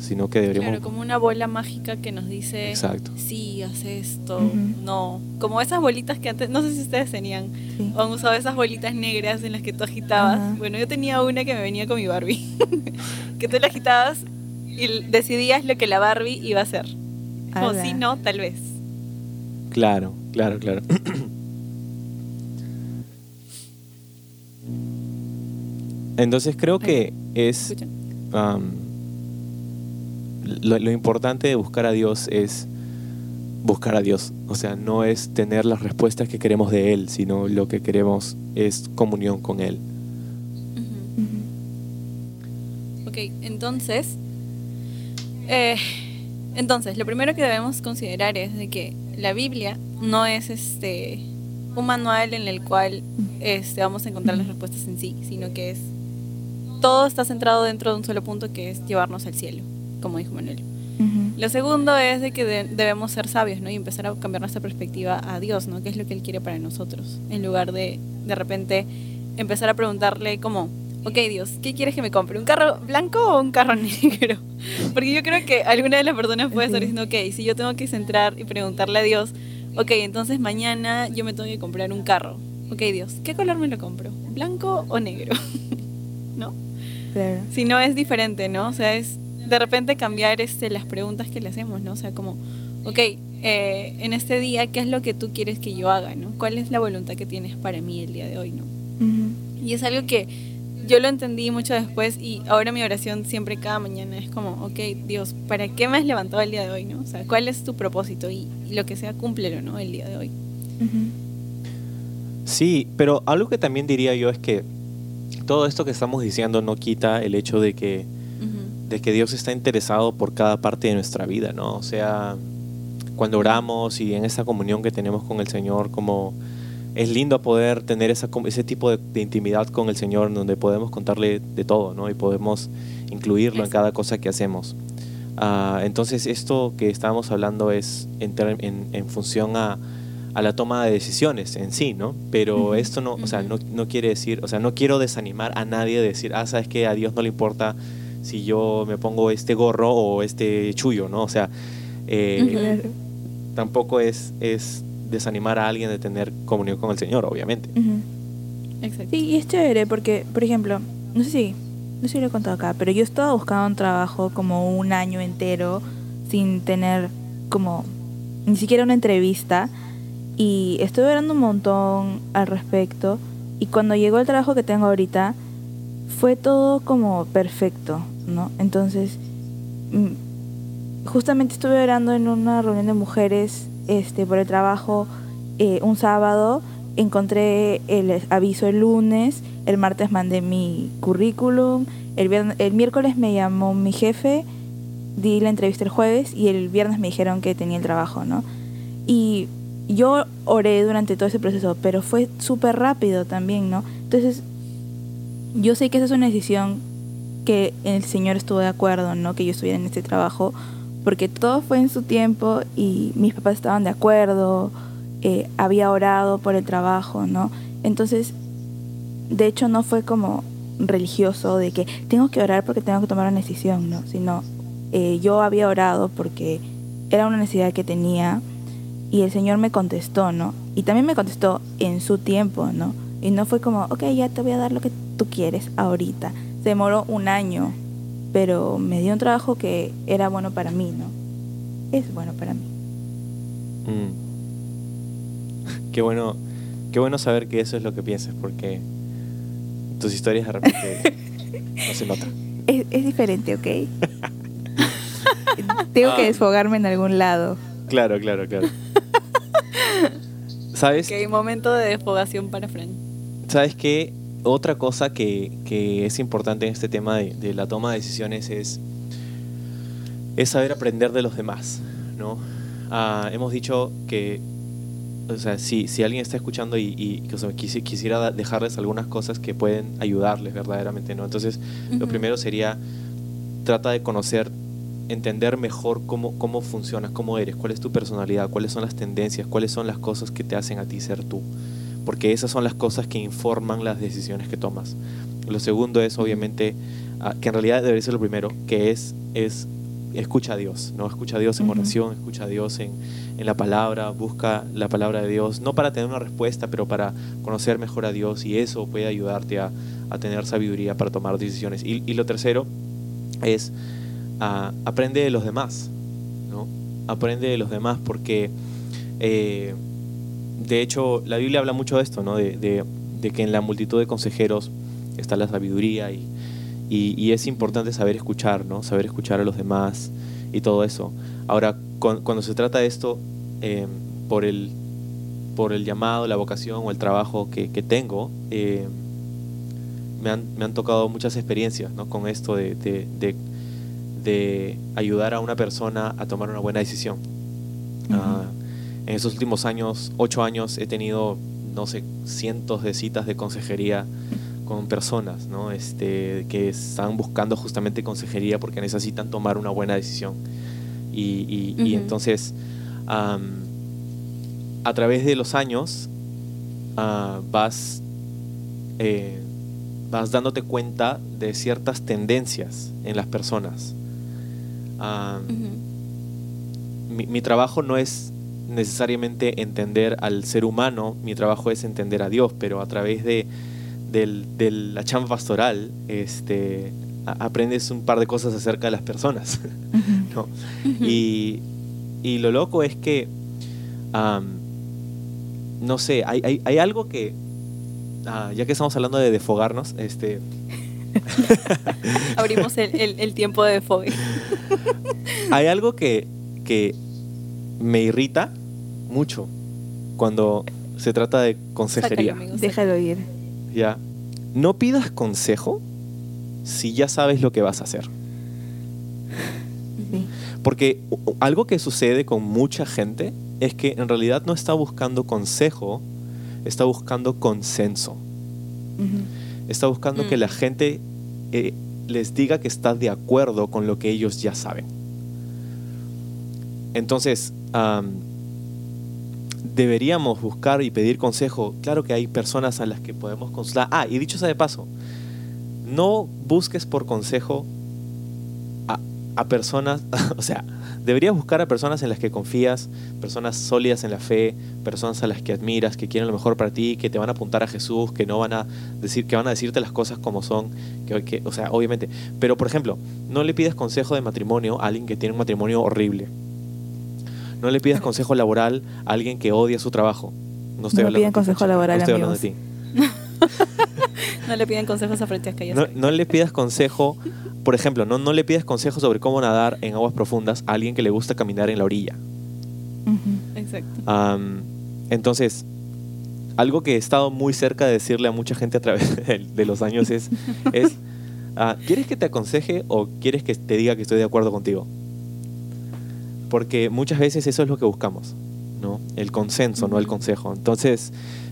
sino que deberíamos... Claro, como una bola mágica que nos dice, Exacto. sí, haz esto, Ujú. no. Como esas bolitas que antes, no sé si ustedes tenían, Sí. o han usado esas bolitas negras en las que tú agitabas. Ajá. Bueno, yo tenía una que me venía con mi Barbie, <laughs> que tú la agitabas y decidías lo que la Barbie iba a hacer. O Ala. si no, tal vez. Claro, claro, claro. <clears throat> Entonces creo que es am, lo, lo importante de buscar a Dios es buscar a Dios. O sea, no es tener las respuestas que queremos de Él, sino lo que queremos es comunión con Él. Ujú. Ok, entonces, eh, entonces lo primero que debemos considerar es de que la Biblia no es este un manual en el cual este, vamos a encontrar las respuestas en sí, sino que es todo está centrado dentro de un solo punto que es llevarnos al cielo, como dijo Manuel. Lo segundo es de que de- debemos ser sabios, ¿no? Y empezar a cambiar nuestra perspectiva a Dios, ¿no? ¿Qué es lo que Él quiere para nosotros? En lugar de, de repente, empezar a preguntarle como, ok Dios, ¿qué quieres que me compre? ¿Un carro blanco o un carro <laughs> negro? Porque yo creo que alguna de las personas puede estar diciendo, ok, si yo tengo que centrar y preguntarle a Dios, ok, entonces mañana yo me tengo que comprar un carro. Ok Dios, ¿qué color me lo compro? ¿Blanco o negro? <laughs> ¿No? Claro. Si no es diferente, ¿no? O sea, es de repente cambiar este, las preguntas que le hacemos, ¿no? O sea, como, ok, eh, en este día, ¿qué es lo que tú quieres que yo haga, ¿no? ¿Cuál es la voluntad que tienes para mí el día de hoy, ¿no? Y es algo que yo lo entendí mucho después y ahora mi oración siempre cada mañana es como, ok, Dios, ¿para qué me has levantado el día de hoy, ¿no? O sea, ¿cuál es tu propósito? Y, y lo que sea, cúmplelo, ¿no? El día de hoy. Sí, pero algo que también diría yo es que todo esto que estamos diciendo no quita el hecho de que, de que Dios está interesado por cada parte de nuestra vida, ¿no? O sea, cuando oramos y en esa comunión que tenemos con el Señor, como es lindo poder tener esa, ese tipo de, de intimidad con el Señor donde podemos contarle de todo, ¿no? Y podemos incluirlo en cada cosa que hacemos. Ah, entonces, esto que estábamos hablando es en, ter- en- en función a, a la toma de decisiones en sí, ¿no? Pero esto no, o sea, no, no quiere decir, o sea, no quiero desanimar a nadie de decir, ah, sabes que a Dios no le importa si yo me pongo este gorro o este chullo, ¿no? O sea, eh, tampoco es, es desanimar a alguien de tener comunión con el Señor, obviamente. Exacto. Sí, y es chévere porque, por ejemplo, no sé si, no sé si lo he contado acá, pero yo estaba buscando un trabajo como un año entero sin tener como ni siquiera una entrevista y estuve orando un montón al respecto y cuando llegó el trabajo que tengo ahorita fue todo como perfecto, ¿no? Entonces, mm, justamente estuve orando en una reunión de mujeres este, por el trabajo eh, un sábado, encontré el aviso el lunes, el martes mandé mi currículum, el, viern- el miércoles me llamó mi jefe, di la entrevista el jueves y el viernes me dijeron que tenía el trabajo, ¿no? Y yo oré durante todo ese proceso, pero fue súper rápido también, ¿no? Entonces, yo sé que esa es una decisión que el Señor estuvo de acuerdo, ¿no? Que yo estuviera en este trabajo, porque todo fue en su tiempo y mis papás estaban de acuerdo, eh, había orado por el trabajo, ¿no? Entonces, de hecho no fue como religioso de que tengo que orar porque tengo que tomar una decisión, ¿no? Sino eh, yo había orado porque era una necesidad que tenía y el Señor me contestó, ¿no? Y también me contestó en su tiempo, ¿no? Y no fue como, ok, ya te voy a dar lo que tú quieres ahorita. Se demoró un año, pero me dio un trabajo que era bueno para mí, ¿no? Es bueno para mí. Mm. Qué bueno, qué bueno saber que eso es lo que piensas, porque tus historias de repente <laughs> no se nota. Es, es diferente, ¿ok? Tengo que Ah. desfogarme en algún lado. Claro, claro, claro. <laughs> ¿Sabes? Ok, momento de desfogación para Fran. ¿Sabes qué? Otra cosa que, que es importante en este tema de, de la toma de decisiones es, es saber aprender de los demás, ¿no? Ah, hemos dicho que, o sea, si, si alguien está escuchando y, y o sea, quisi- quisiera dejarles algunas cosas que pueden ayudarles verdaderamente, ¿no? Entonces, lo primero sería, trata de conocer, entender mejor cómo, cómo funcionas, cómo eres, cuál es tu personalidad, cuáles son las tendencias, cuáles son las cosas que te hacen a ti ser tú. Porque esas son las cosas que informan las decisiones que tomas. Lo segundo es, obviamente, ah, que en realidad debería ser lo primero, que es, es escucha a Dios, ¿no? Escucha a Dios en oración, escucha a Dios en, en la palabra, busca la palabra de Dios, no para tener una respuesta, pero para conocer mejor a Dios y eso puede ayudarte a, a tener sabiduría para tomar decisiones. Y, y lo tercero es ah, aprende de los demás, ¿no? Aprende de los demás porque eh, de hecho la Biblia habla mucho de esto, ¿no? De, de- de que en la multitud de consejeros está la sabiduría y, es importante saber escuchar, ¿no? Saber escuchar a los demás y todo eso. Ahora, cu- cuando se trata de esto, eh, por, el, por el llamado, la vocación o el trabajo que, tengo, eh, me, han, me han tocado muchas experiencias ¿no? con esto de ayudar a una persona a tomar una buena decisión. Ah, en esos últimos años, ocho años, he tenido, no sé, cientos de citas de consejería con personas, ¿no? Este, que están buscando justamente consejería porque necesitan tomar una buena decisión. Y, y- y Ujú. entonces, a través de los años, ah, vas, eh, vas dándote cuenta de ciertas tendencias en las personas. Mi trabajo no es necesariamente entender al ser humano, mi trabajo es entender a Dios, pero a través de, la chamba pastoral este, a- aprendes un par de cosas acerca de las personas. <laughs> Y, y lo loco es que, no sé, hay, hay- hay algo que, ah, ya que estamos hablando de defogarnos, este, <laughs> Abrimos el, el- el tiempo de fogue. <laughs> hay algo que, que me irrita mucho cuando se trata de consejería. Sácalo, amigo, Déjalo ir. Ya. No pidas consejo si ya sabes lo que vas a hacer. Sí. Porque algo que sucede con mucha gente es que en realidad no está buscando consejo, está buscando consenso. Está buscando que Mm. la gente eh, les diga que está de acuerdo con lo que ellos ya saben. Entonces, am, deberíamos buscar y pedir consejo. Claro que hay personas a las que podemos consultar. Ah, y dicho sea de paso, no busques por consejo a, a personas, <laughs> o sea, deberías buscar a personas en las que confías, personas sólidas en la fe, personas a las que admiras, que quieren lo mejor para ti, que te van a apuntar a Jesús, que no van a decir, que van a decirte las cosas como son, que, que- o sea, obviamente. Pero por ejemplo, no le pidas consejo de matrimonio a alguien que tiene un matrimonio horrible. No le pidas consejo laboral a alguien que odia su trabajo. No estoy No hablando le ti, consejo laboral, no estoy hablando de ti. <laughs> No le piden consejos a Francesca, ya No, no le pidas consejo, por ejemplo, no, no le pidas consejo sobre cómo nadar en aguas profundas a alguien que le gusta caminar en la orilla. Exacto. Entonces, algo que he estado muy cerca de decirle a mucha gente a través <laughs> de, de los años es, es ah, ¿quieres que te aconseje o quieres que te diga que estoy de acuerdo contigo? Porque muchas veces eso es lo que buscamos, ¿no? El consenso, no el consejo. Entonces,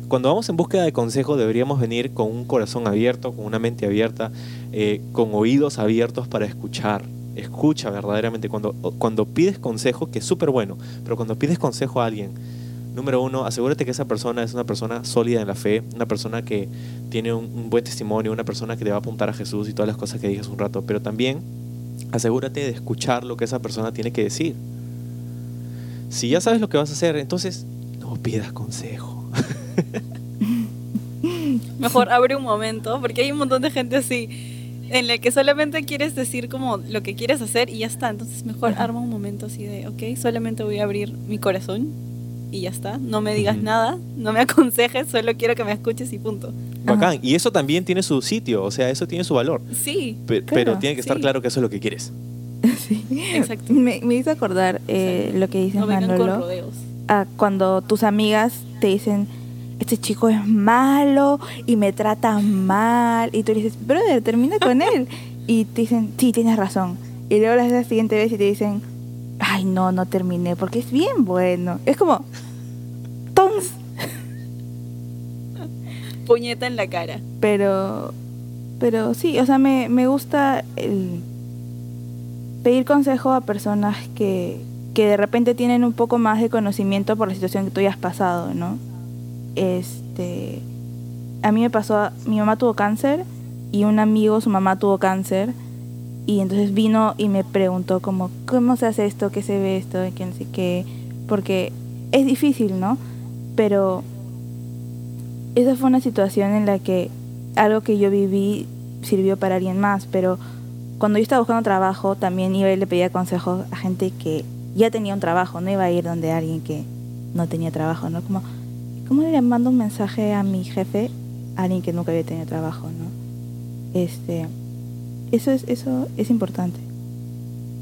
cuando vamos en búsqueda de consejo, deberíamos venir con un corazón abierto, con una mente abierta, eh, con oídos abiertos para escuchar. Escucha verdaderamente. Cuando, cuando pides consejo, que es súper bueno, pero cuando pides consejo a alguien, número uno, asegúrate que esa persona es una persona sólida en la fe, una persona que tiene un, un buen testimonio, una persona que te va a apuntar a Jesús y todas las cosas que dije hace un rato, pero también asegúrate de escuchar lo que esa persona tiene que decir. Si ya sabes lo que vas a hacer, entonces no pidas consejo. <laughs> Mejor abre un momento, porque hay un montón de gente así, en la que solamente quieres decir como lo que quieres hacer y ya está. Entonces mejor arma un momento así de, ok, solamente voy a abrir mi corazón y ya está. No me digas nada, no me aconsejes, <laughs> solo quiero que me escuches y punto. Bacán. Y eso también tiene su sitio, o sea, eso tiene su valor. Sí, Pe- Claro, pero tiene que estar sí. claro que eso es lo que quieres. Sí. exacto. Me, me hizo acordar eh, lo que dice No vengan con Manolo. rodeos. a cuando tus amigas te dicen, este chico es malo y me trata mal. Y tú le dices, brother, termina con <laughs> él. Y te dicen, sí, tienes razón. Y luego la siguiente vez y te dicen, ay, no, no terminé, porque es bien bueno. Es como, tons. Puñeta en la cara. Pero, pero sí, o sea, me, me gusta el pedir consejo a personas que, que de repente tienen un poco más de conocimiento por la situación que tú ya has pasado, ¿no? Este, a mí me pasó, mi mamá tuvo cáncer y un amigo, su mamá tuvo cáncer Y entonces vino y me preguntó como, ¿cómo se hace esto? ¿Qué se ve esto? ¿Qué no sé qué? Porque es difícil, ¿no? Pero esa fue una situación en la que algo que yo viví sirvió para alguien más, pero cuando yo estaba buscando trabajo también iba y le pedía consejos a gente que ya tenía un trabajo, no iba a ir donde alguien que no tenía trabajo, ¿no? Como, ¿cómo le mando un mensaje a mi jefe a alguien que nunca había tenido trabajo, ¿no? Este, eso es, eso es importante.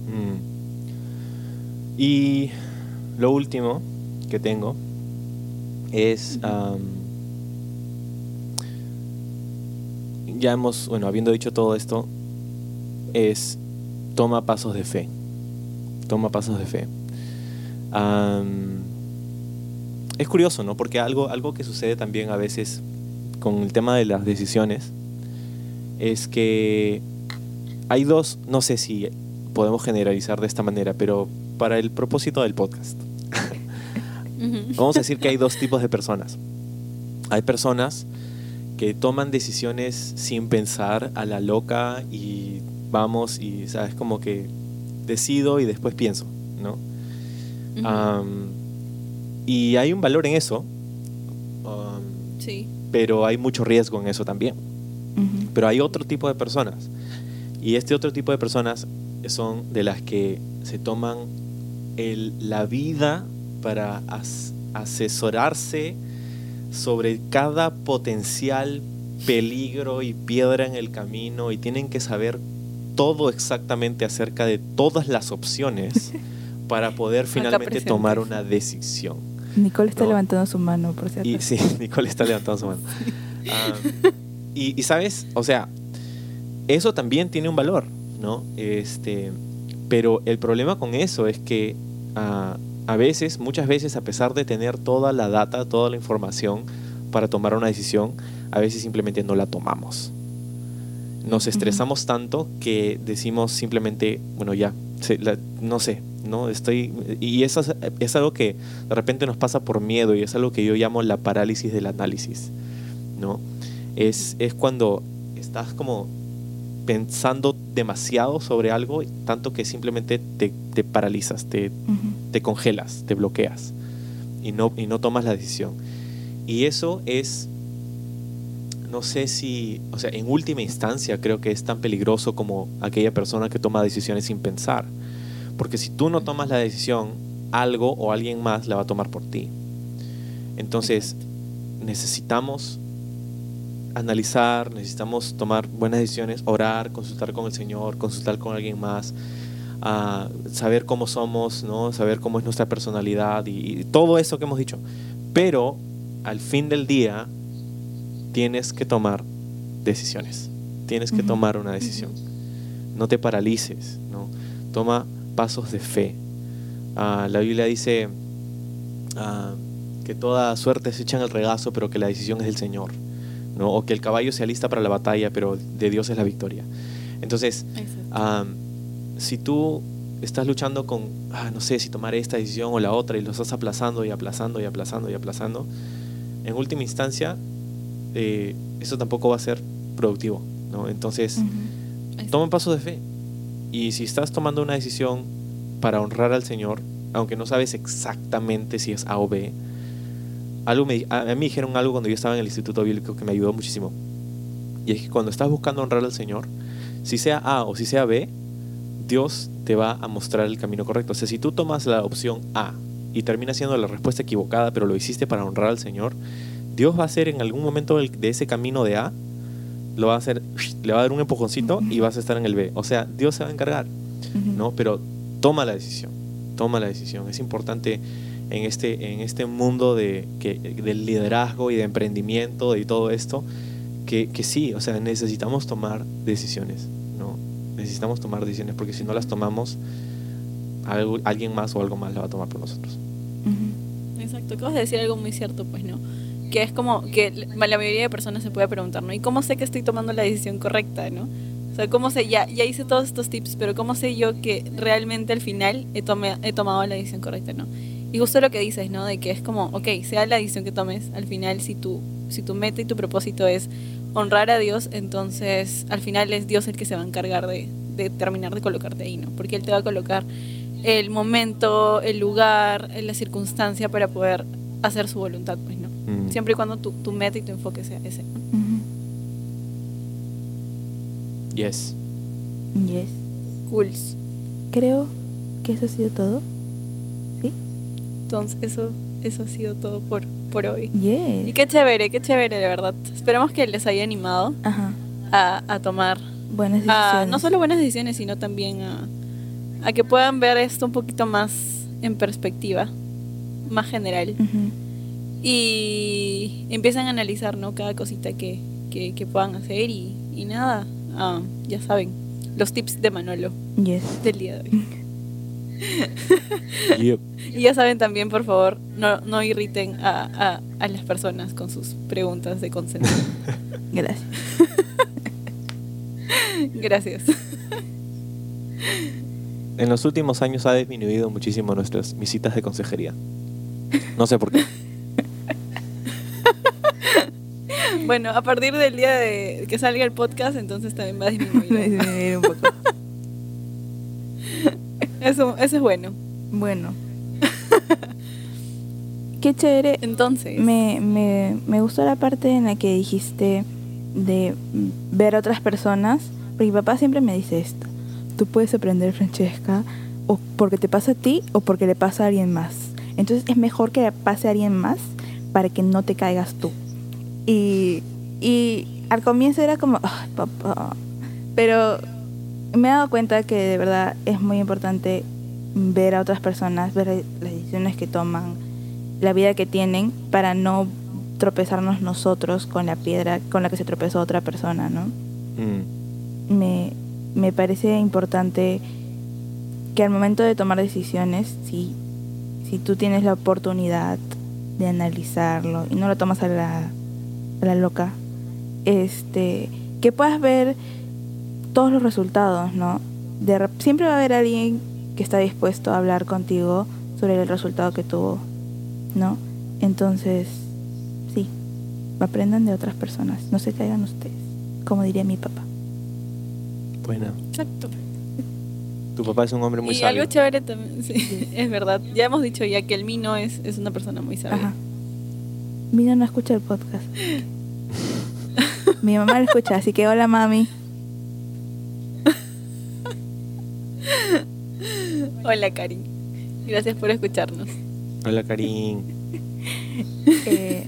Mm. Y lo último que tengo es... am, ya hemos, bueno, habiendo dicho todo esto, es toma pasos de fe. Toma pasos de fe. Es curioso, ¿no? Porque algo, algo que sucede también a veces con el tema de las decisiones es que hay dos, no sé si podemos generalizar de esta manera, pero para el propósito del podcast, <laughs> vamos a decir que hay dos tipos de personas. Hay personas que toman decisiones sin pensar a la loca y vamos y, ¿sabes? Como que decido y después pienso, ¿no? Y hay un valor en eso, sí. pero hay mucho riesgo en eso también. Pero hay otro tipo de personas. Y este otro tipo de personas son de las que se toman el- la vida para as- asesorarse sobre cada potencial peligro y piedra en el camino y tienen que saber todo exactamente acerca de todas las opciones <laughs> para poder finalmente tomar una decisión. Nicole está No. levantando su mano, por cierto. Y sí, <laughs> Nicole está levantando su mano. <laughs> Ah, y, y, sabes, o sea, eso también tiene un valor, ¿no? Este, pero el problema con eso es que ah, a veces, muchas veces, a pesar de tener toda la data, toda la información para tomar una decisión, a veces simplemente no la tomamos. Nos estresamos tanto que decimos simplemente, bueno, ya, se- la- no sé, ¿no? Estoy, y eso es, es algo que de repente nos pasa por miedo y es algo que yo llamo la parálisis del análisis, ¿no? Es, es cuando estás como pensando demasiado sobre algo, tanto que simplemente te, te paralizas, te, Ujú. te congelas, te bloqueas y no, y no tomas la decisión. Y eso es, no sé si, o sea, en última instancia creo que es tan peligroso como aquella persona que toma decisiones sin pensar. Porque si tú no tomas la decisión, algo o alguien más la va a tomar por ti. Entonces, necesitamos analizar, necesitamos tomar buenas decisiones, orar, consultar con el Señor, consultar con alguien más, a saber cómo somos, ¿no? saber cómo es nuestra personalidad y, y todo eso que hemos dicho. Pero al fin del día tienes que tomar decisiones, tienes que tomar una decisión. No te paralices, ¿no? toma pasos de fe. Ah, la Biblia dice ah, que toda suerte se echa en el regazo, pero que la decisión es del Señor. ¿no? O que el caballo se alista para la batalla, pero de Dios es la victoria. Entonces. Am, si tú estás luchando con, ah, no sé si tomar esta decisión o la otra y lo estás aplazando y aplazando y aplazando y aplazando, en última instancia, eh, eso tampoco va a ser productivo. ¿no? Entonces, Ujú. toma pasos de fe. Y si estás tomando una decisión para honrar al Señor, aunque no sabes exactamente si es A o B, algo me, a mí me dijeron algo cuando yo estaba en el Instituto Bíblico que me ayudó muchísimo. Y es que cuando estás buscando honrar al Señor, si sea A o si sea B, Dios te va a mostrar el camino correcto. O sea, si tú tomas la opción A y termina siendo la respuesta equivocada, pero lo hiciste para honrar al Señor, Dios va a hacer en algún momento de ese camino de A, lo va a hacer, le va a dar un empujoncito y vas a estar en el B. O sea, Dios se va a encargar. ¿no? Pero toma la decisión, toma la decisión. Es importante en este, en este mundo de, que, del liderazgo y de emprendimiento y todo esto, que, que sí, o sea, necesitamos tomar decisiones, ¿no? Necesitamos tomar decisiones porque si no las tomamos, algo- alguien más o algo más la va a tomar por nosotros. Exacto, acabas de decir algo muy cierto, pues, ¿no? Que es como que la mayoría de personas se puede preguntar, ¿no? ¿Y cómo sé que estoy tomando la decisión correcta, ¿no? O sea, ¿cómo sé? Ya, ya hice todos estos tips, pero ¿cómo sé yo que realmente al final he, tome- he tomado la decisión correcta, ¿no? Y justo lo que dices, ¿no? De que es como, ok, sea la decisión que tomes, al final si tu, si tu meta y tu propósito es honrar a Dios, entonces al final es Dios el que se va a encargar de, de terminar de colocarte ahí, ¿no? Porque Él te va a colocar el momento, el lugar, la circunstancia para poder hacer su voluntad, pues, ¿no? Mm. Siempre y cuando tu, tu meta y tu enfoque sea ese. ¿no? Ujú. Yes. Yes. Cool. Creo que eso ha sido todo. ¿Sí? Entonces, eso, eso ha sido todo por, por hoy. Y Yes. qué chévere, qué chévere, de verdad. Esperamos que les haya animado Ajá. a, a tomar Buenas a decisiones. no solo buenas decisiones, sino también a, a que puedan ver esto un poquito más en perspectiva, más general. Ujú. Y empiezan a analizar ¿no? cada cosita que, que, que puedan hacer y, y nada, ah, ya saben, los tips de Manolo Yes. del día de hoy. Yep. <laughs> Y ya saben también, por favor, no, no irriten a, a, a las personas con sus preguntas de consentimiento. <laughs> Gracias. Gracias. En los últimos años ha disminuido muchísimo nuestras visitas de consejería. No sé por qué. <laughs> Bueno, a partir del día de que salga el podcast, entonces también va a disminuir. Un poco. <laughs> Eso, eso es bueno. Bueno. <laughs> Qué chévere. Entonces, Me, me, me gustó la parte en la que dijiste de ver a otras personas, porque mi papá siempre me dice esto. Tú puedes aprender, Francesca, o porque te pasa a ti o porque le pasa a alguien más. Entonces es mejor que le pase a alguien más para que no te caigas tú. Y, y al comienzo era como, ay, papá. Pero me he dado cuenta que de verdad es muy importante ver a otras personas, ver las decisiones que toman, la vida que tienen, para no tropezarnos nosotros con la piedra con la que se tropezó otra persona, ¿no? Mm, Me, me parece importante que al momento de tomar decisiones, si, si tú tienes la oportunidad de analizarlo y no lo tomas a la, la loca, este, que puedas ver todos los resultados, ¿no? De siempre va a haber alguien que está dispuesto a hablar contigo sobre el resultado que tuvo, ¿no? Entonces, sí, aprendan de otras personas, no se caigan ustedes, como diría mi papá. buena. exacto. Tu papá es un hombre muy y sabio. algo chévere también, sí, <laughs> es verdad. Ya hemos dicho ya que el Mino es, es una persona muy sabia. Ajá. Mira, no escucha el podcast. Mi mamá lo escucha, así que hola mami. Hola, Karin. Gracias por escucharnos. Hola, Karim. Eh,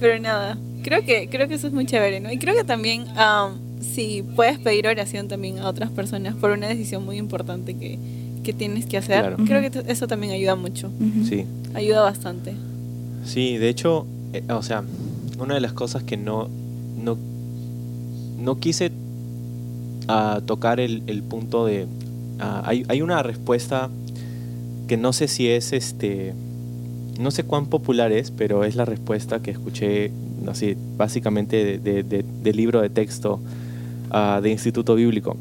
Pero nada, creo que, creo que eso es muy chévere, ¿no? Y creo que también, am, si puedes pedir oración también a otras personas por una decisión muy importante que, que tienes que hacer, Claro. creo que eso también ayuda mucho. Sí. Ayuda bastante. Sí, de hecho, eh, o sea, una de las cosas que no, no, no quise ah, tocar el, el punto de... ah, hay, hay una respuesta que no sé si es este... No sé cuán popular es, pero es la respuesta que escuché, así, básicamente de, de- libro de texto ah, de Instituto Bíblico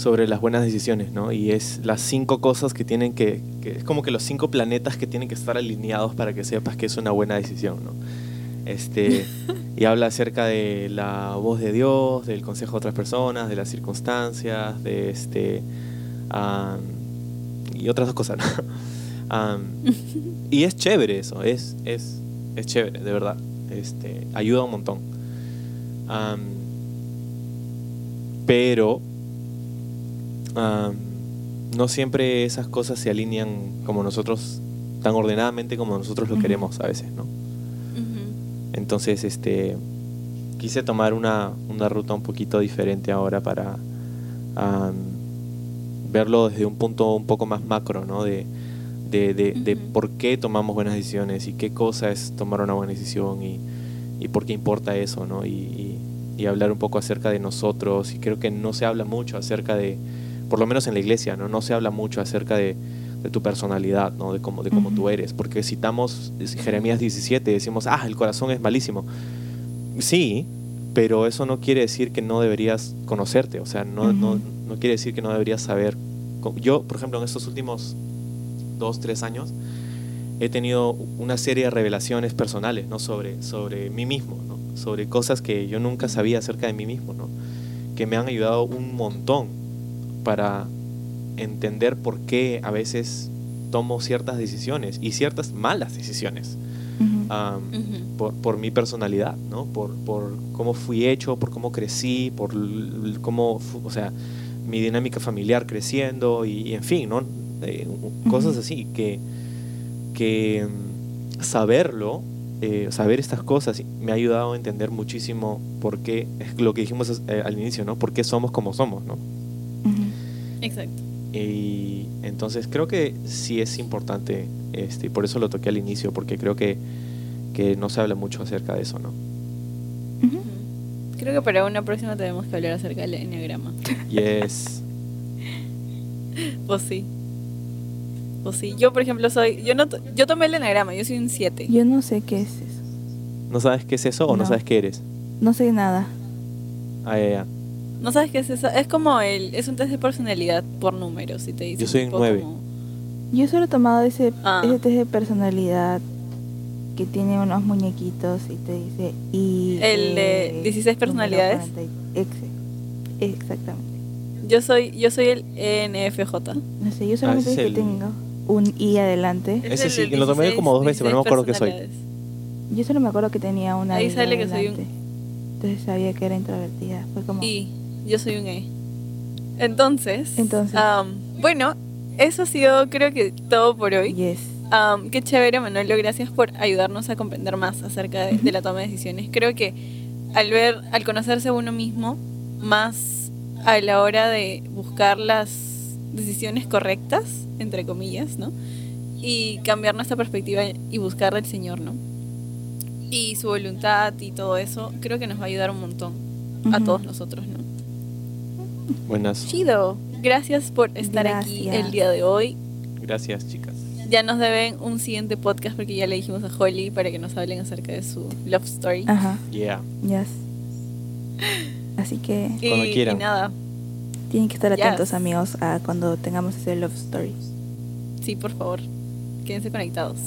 sobre las buenas decisiones, ¿no? Y es las cinco cosas que tienen que, que es como que los cinco planetas que tienen que estar alineados para que sepas que es una buena decisión, ¿no? Este, <laughs> y habla acerca de la voz de Dios, del consejo de otras personas, de las circunstancias, de este, y otras dos cosas, ¿no? <laughs> <laughs> Y es chévere eso, es, es, es chévere, de verdad. Este, ayuda un montón. Pero am, no siempre esas cosas se alinean como nosotros, tan ordenadamente como nosotros lo queremos a veces, ¿no? Entonces, este, quise tomar una, una ruta un poquito diferente ahora para verlo desde un punto un poco más macro, ¿no? De, de, de, por qué tomamos buenas decisiones y qué cosa es tomar una buena decisión y, y por qué importa eso, ¿no? Y, y- y hablar un poco acerca de nosotros y creo que no se habla mucho acerca de, por lo menos en la iglesia, ¿no? No se habla mucho acerca de, de tu personalidad, ¿no? De cómo, de cómo tú Ujú. eres, porque citamos Jeremías 17 y decimos, ah, el corazón es malísimo. Sí, pero eso no quiere decir que no deberías conocerte, o sea, no, no, no quiere decir que no deberías saber. Yo, por ejemplo, en estos últimos dos, tres años, he tenido una serie de revelaciones personales, ¿no? Sobre, sobre mí mismo, ¿no? sobre cosas que yo nunca sabía acerca de mí mismo, ¿no? Que me han ayudado un montón para entender por qué a veces tomo ciertas decisiones y ciertas malas decisiones Ujú. am, Ujú. por, por mi personalidad, ¿no? Por, por cómo fui hecho, por cómo crecí, por cómo, o sea, mi dinámica familiar creciendo y, y en fin, ¿no? Eh, u- cosas Ujú. así que, que mm, saberlo, eh, saber estas cosas me ha ayudado a entender muchísimo por qué, es lo que dijimos eh, al inicio, ¿no? Por qué somos como somos, ¿no? Exacto. Y entonces creo que sí es importante, este, y por eso lo toqué al inicio, porque creo que, que no se habla mucho acerca de eso, ¿no? Creo que para una próxima tenemos que hablar acerca del enneagrama. Yes. <laughs> Pues sí. Pues sí. Yo, por ejemplo, soy. Yo no yo tomé el enneagrama, yo soy un 7. Yo no sé qué es eso. ¿No sabes qué es eso o no, No. sabes qué eres? No sé nada. Ah, ya, ya. ¿No sabes qué es eso? Es como el. Es un test de personalidad por números. Y te dice Yo soy un tipo nueve. como- Yo solo he tomado ese, Ah. ese test de personalidad que tiene unos muñequitos y te dice y El de 16 personalidades. Exactamente. Yo soy, yo soy el ENFJ. No sé, yo solamente es que el- tengo un i adelante. Es Ese sí, del lo tomé 16, como dos veces, pero no me acuerdo qué soy. 16 personalidades. Yo solo me acuerdo que tenía una Ahí i sale que soy un-. Entonces sabía que era introvertida. Fue como yo soy un E. Entonces, Entonces. am, bueno, eso ha sido creo que todo por hoy. yes. Am, qué chévere, Manolo, gracias por ayudarnos a comprender más acerca de, de la toma de decisiones. Creo que al ver, al conocerse a uno mismo, más a la hora de buscar las decisiones correctas, entre comillas, ¿no? Y cambiar nuestra perspectiva y buscar al Señor, ¿no? Y su voluntad y todo eso, creo que nos va a ayudar un montón a Ujú. todos nosotros, ¿no? Buenas. Chido, gracias por estar aquí el día de hoy. Gracias, chicas. Ya nos deben un siguiente podcast porque ya le dijimos a Holly para que nos hablen acerca de su love story. Ajá. Yeah. Yes. Así que y, cuando quieran. y nada, tienen que estar Yes. atentos amigos a cuando tengamos ese love story. sí, por favor, quédense conectados.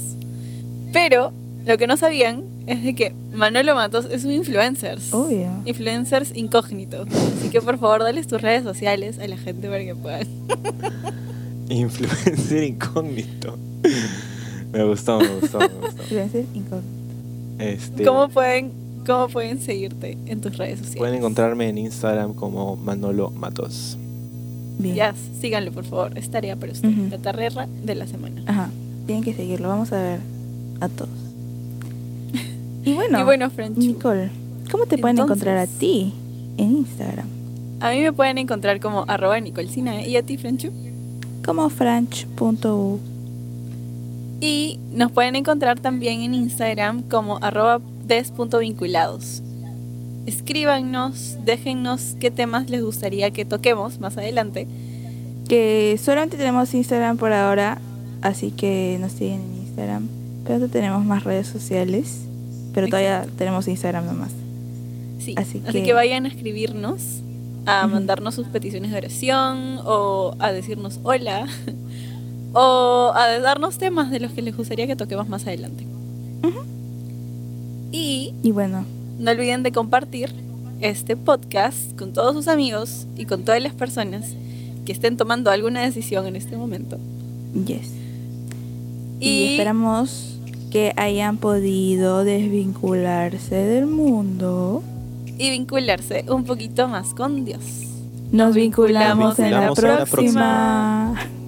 Pero lo que no sabían es de que Manolo Matos es un influencer. Obvio. Influencers incógnitos. Así que por favor, dales tus redes sociales a la gente para que puedan. <laughs> Influencer incógnito. me gustó, me gustó, me gustó. Influencer incógnito. Este, ¿Cómo pueden, ¿Cómo pueden seguirte en tus redes sociales? Pueden encontrarme en Instagram como Manolo Matos. Bien. Ya, síganlo por favor, es tarea para usted. Ujú. La tarrera de la semana. Ajá. Tienen que seguirlo. Vamos a ver a todos. Y bueno, y bueno, French, Nicole, ¿cómo te pueden Entonces- encontrar a ti en Instagram? a mí me pueden encontrar como arroba Nicolcina ¿eh? y a ti, Frenchu. Como franch.u. Y nos pueden encontrar también en Instagram como arroba des.vinculados. Escríbanos, déjennos qué temas les gustaría que toquemos más adelante. Que solamente tenemos Instagram por ahora, así que nos siguen en Instagram. Pero tenemos más redes sociales, pero todavía tenemos Instagram nomás. Sí, Así así, que- que... vayan a escribirnos, a mandarnos sus peticiones de oración o a decirnos hola <laughs> o a darnos temas de los que les gustaría que toquemos más adelante. Y Y bueno, no olviden de compartir este podcast con todos sus amigos y con todas las personas que estén tomando alguna decisión en este momento. yes. Y, Y, esperamos que hayan podido desvincularse del mundo. y vincularse un poquito más con Dios. Nos vinculamos, vinculamos en la en la próxima. próxima.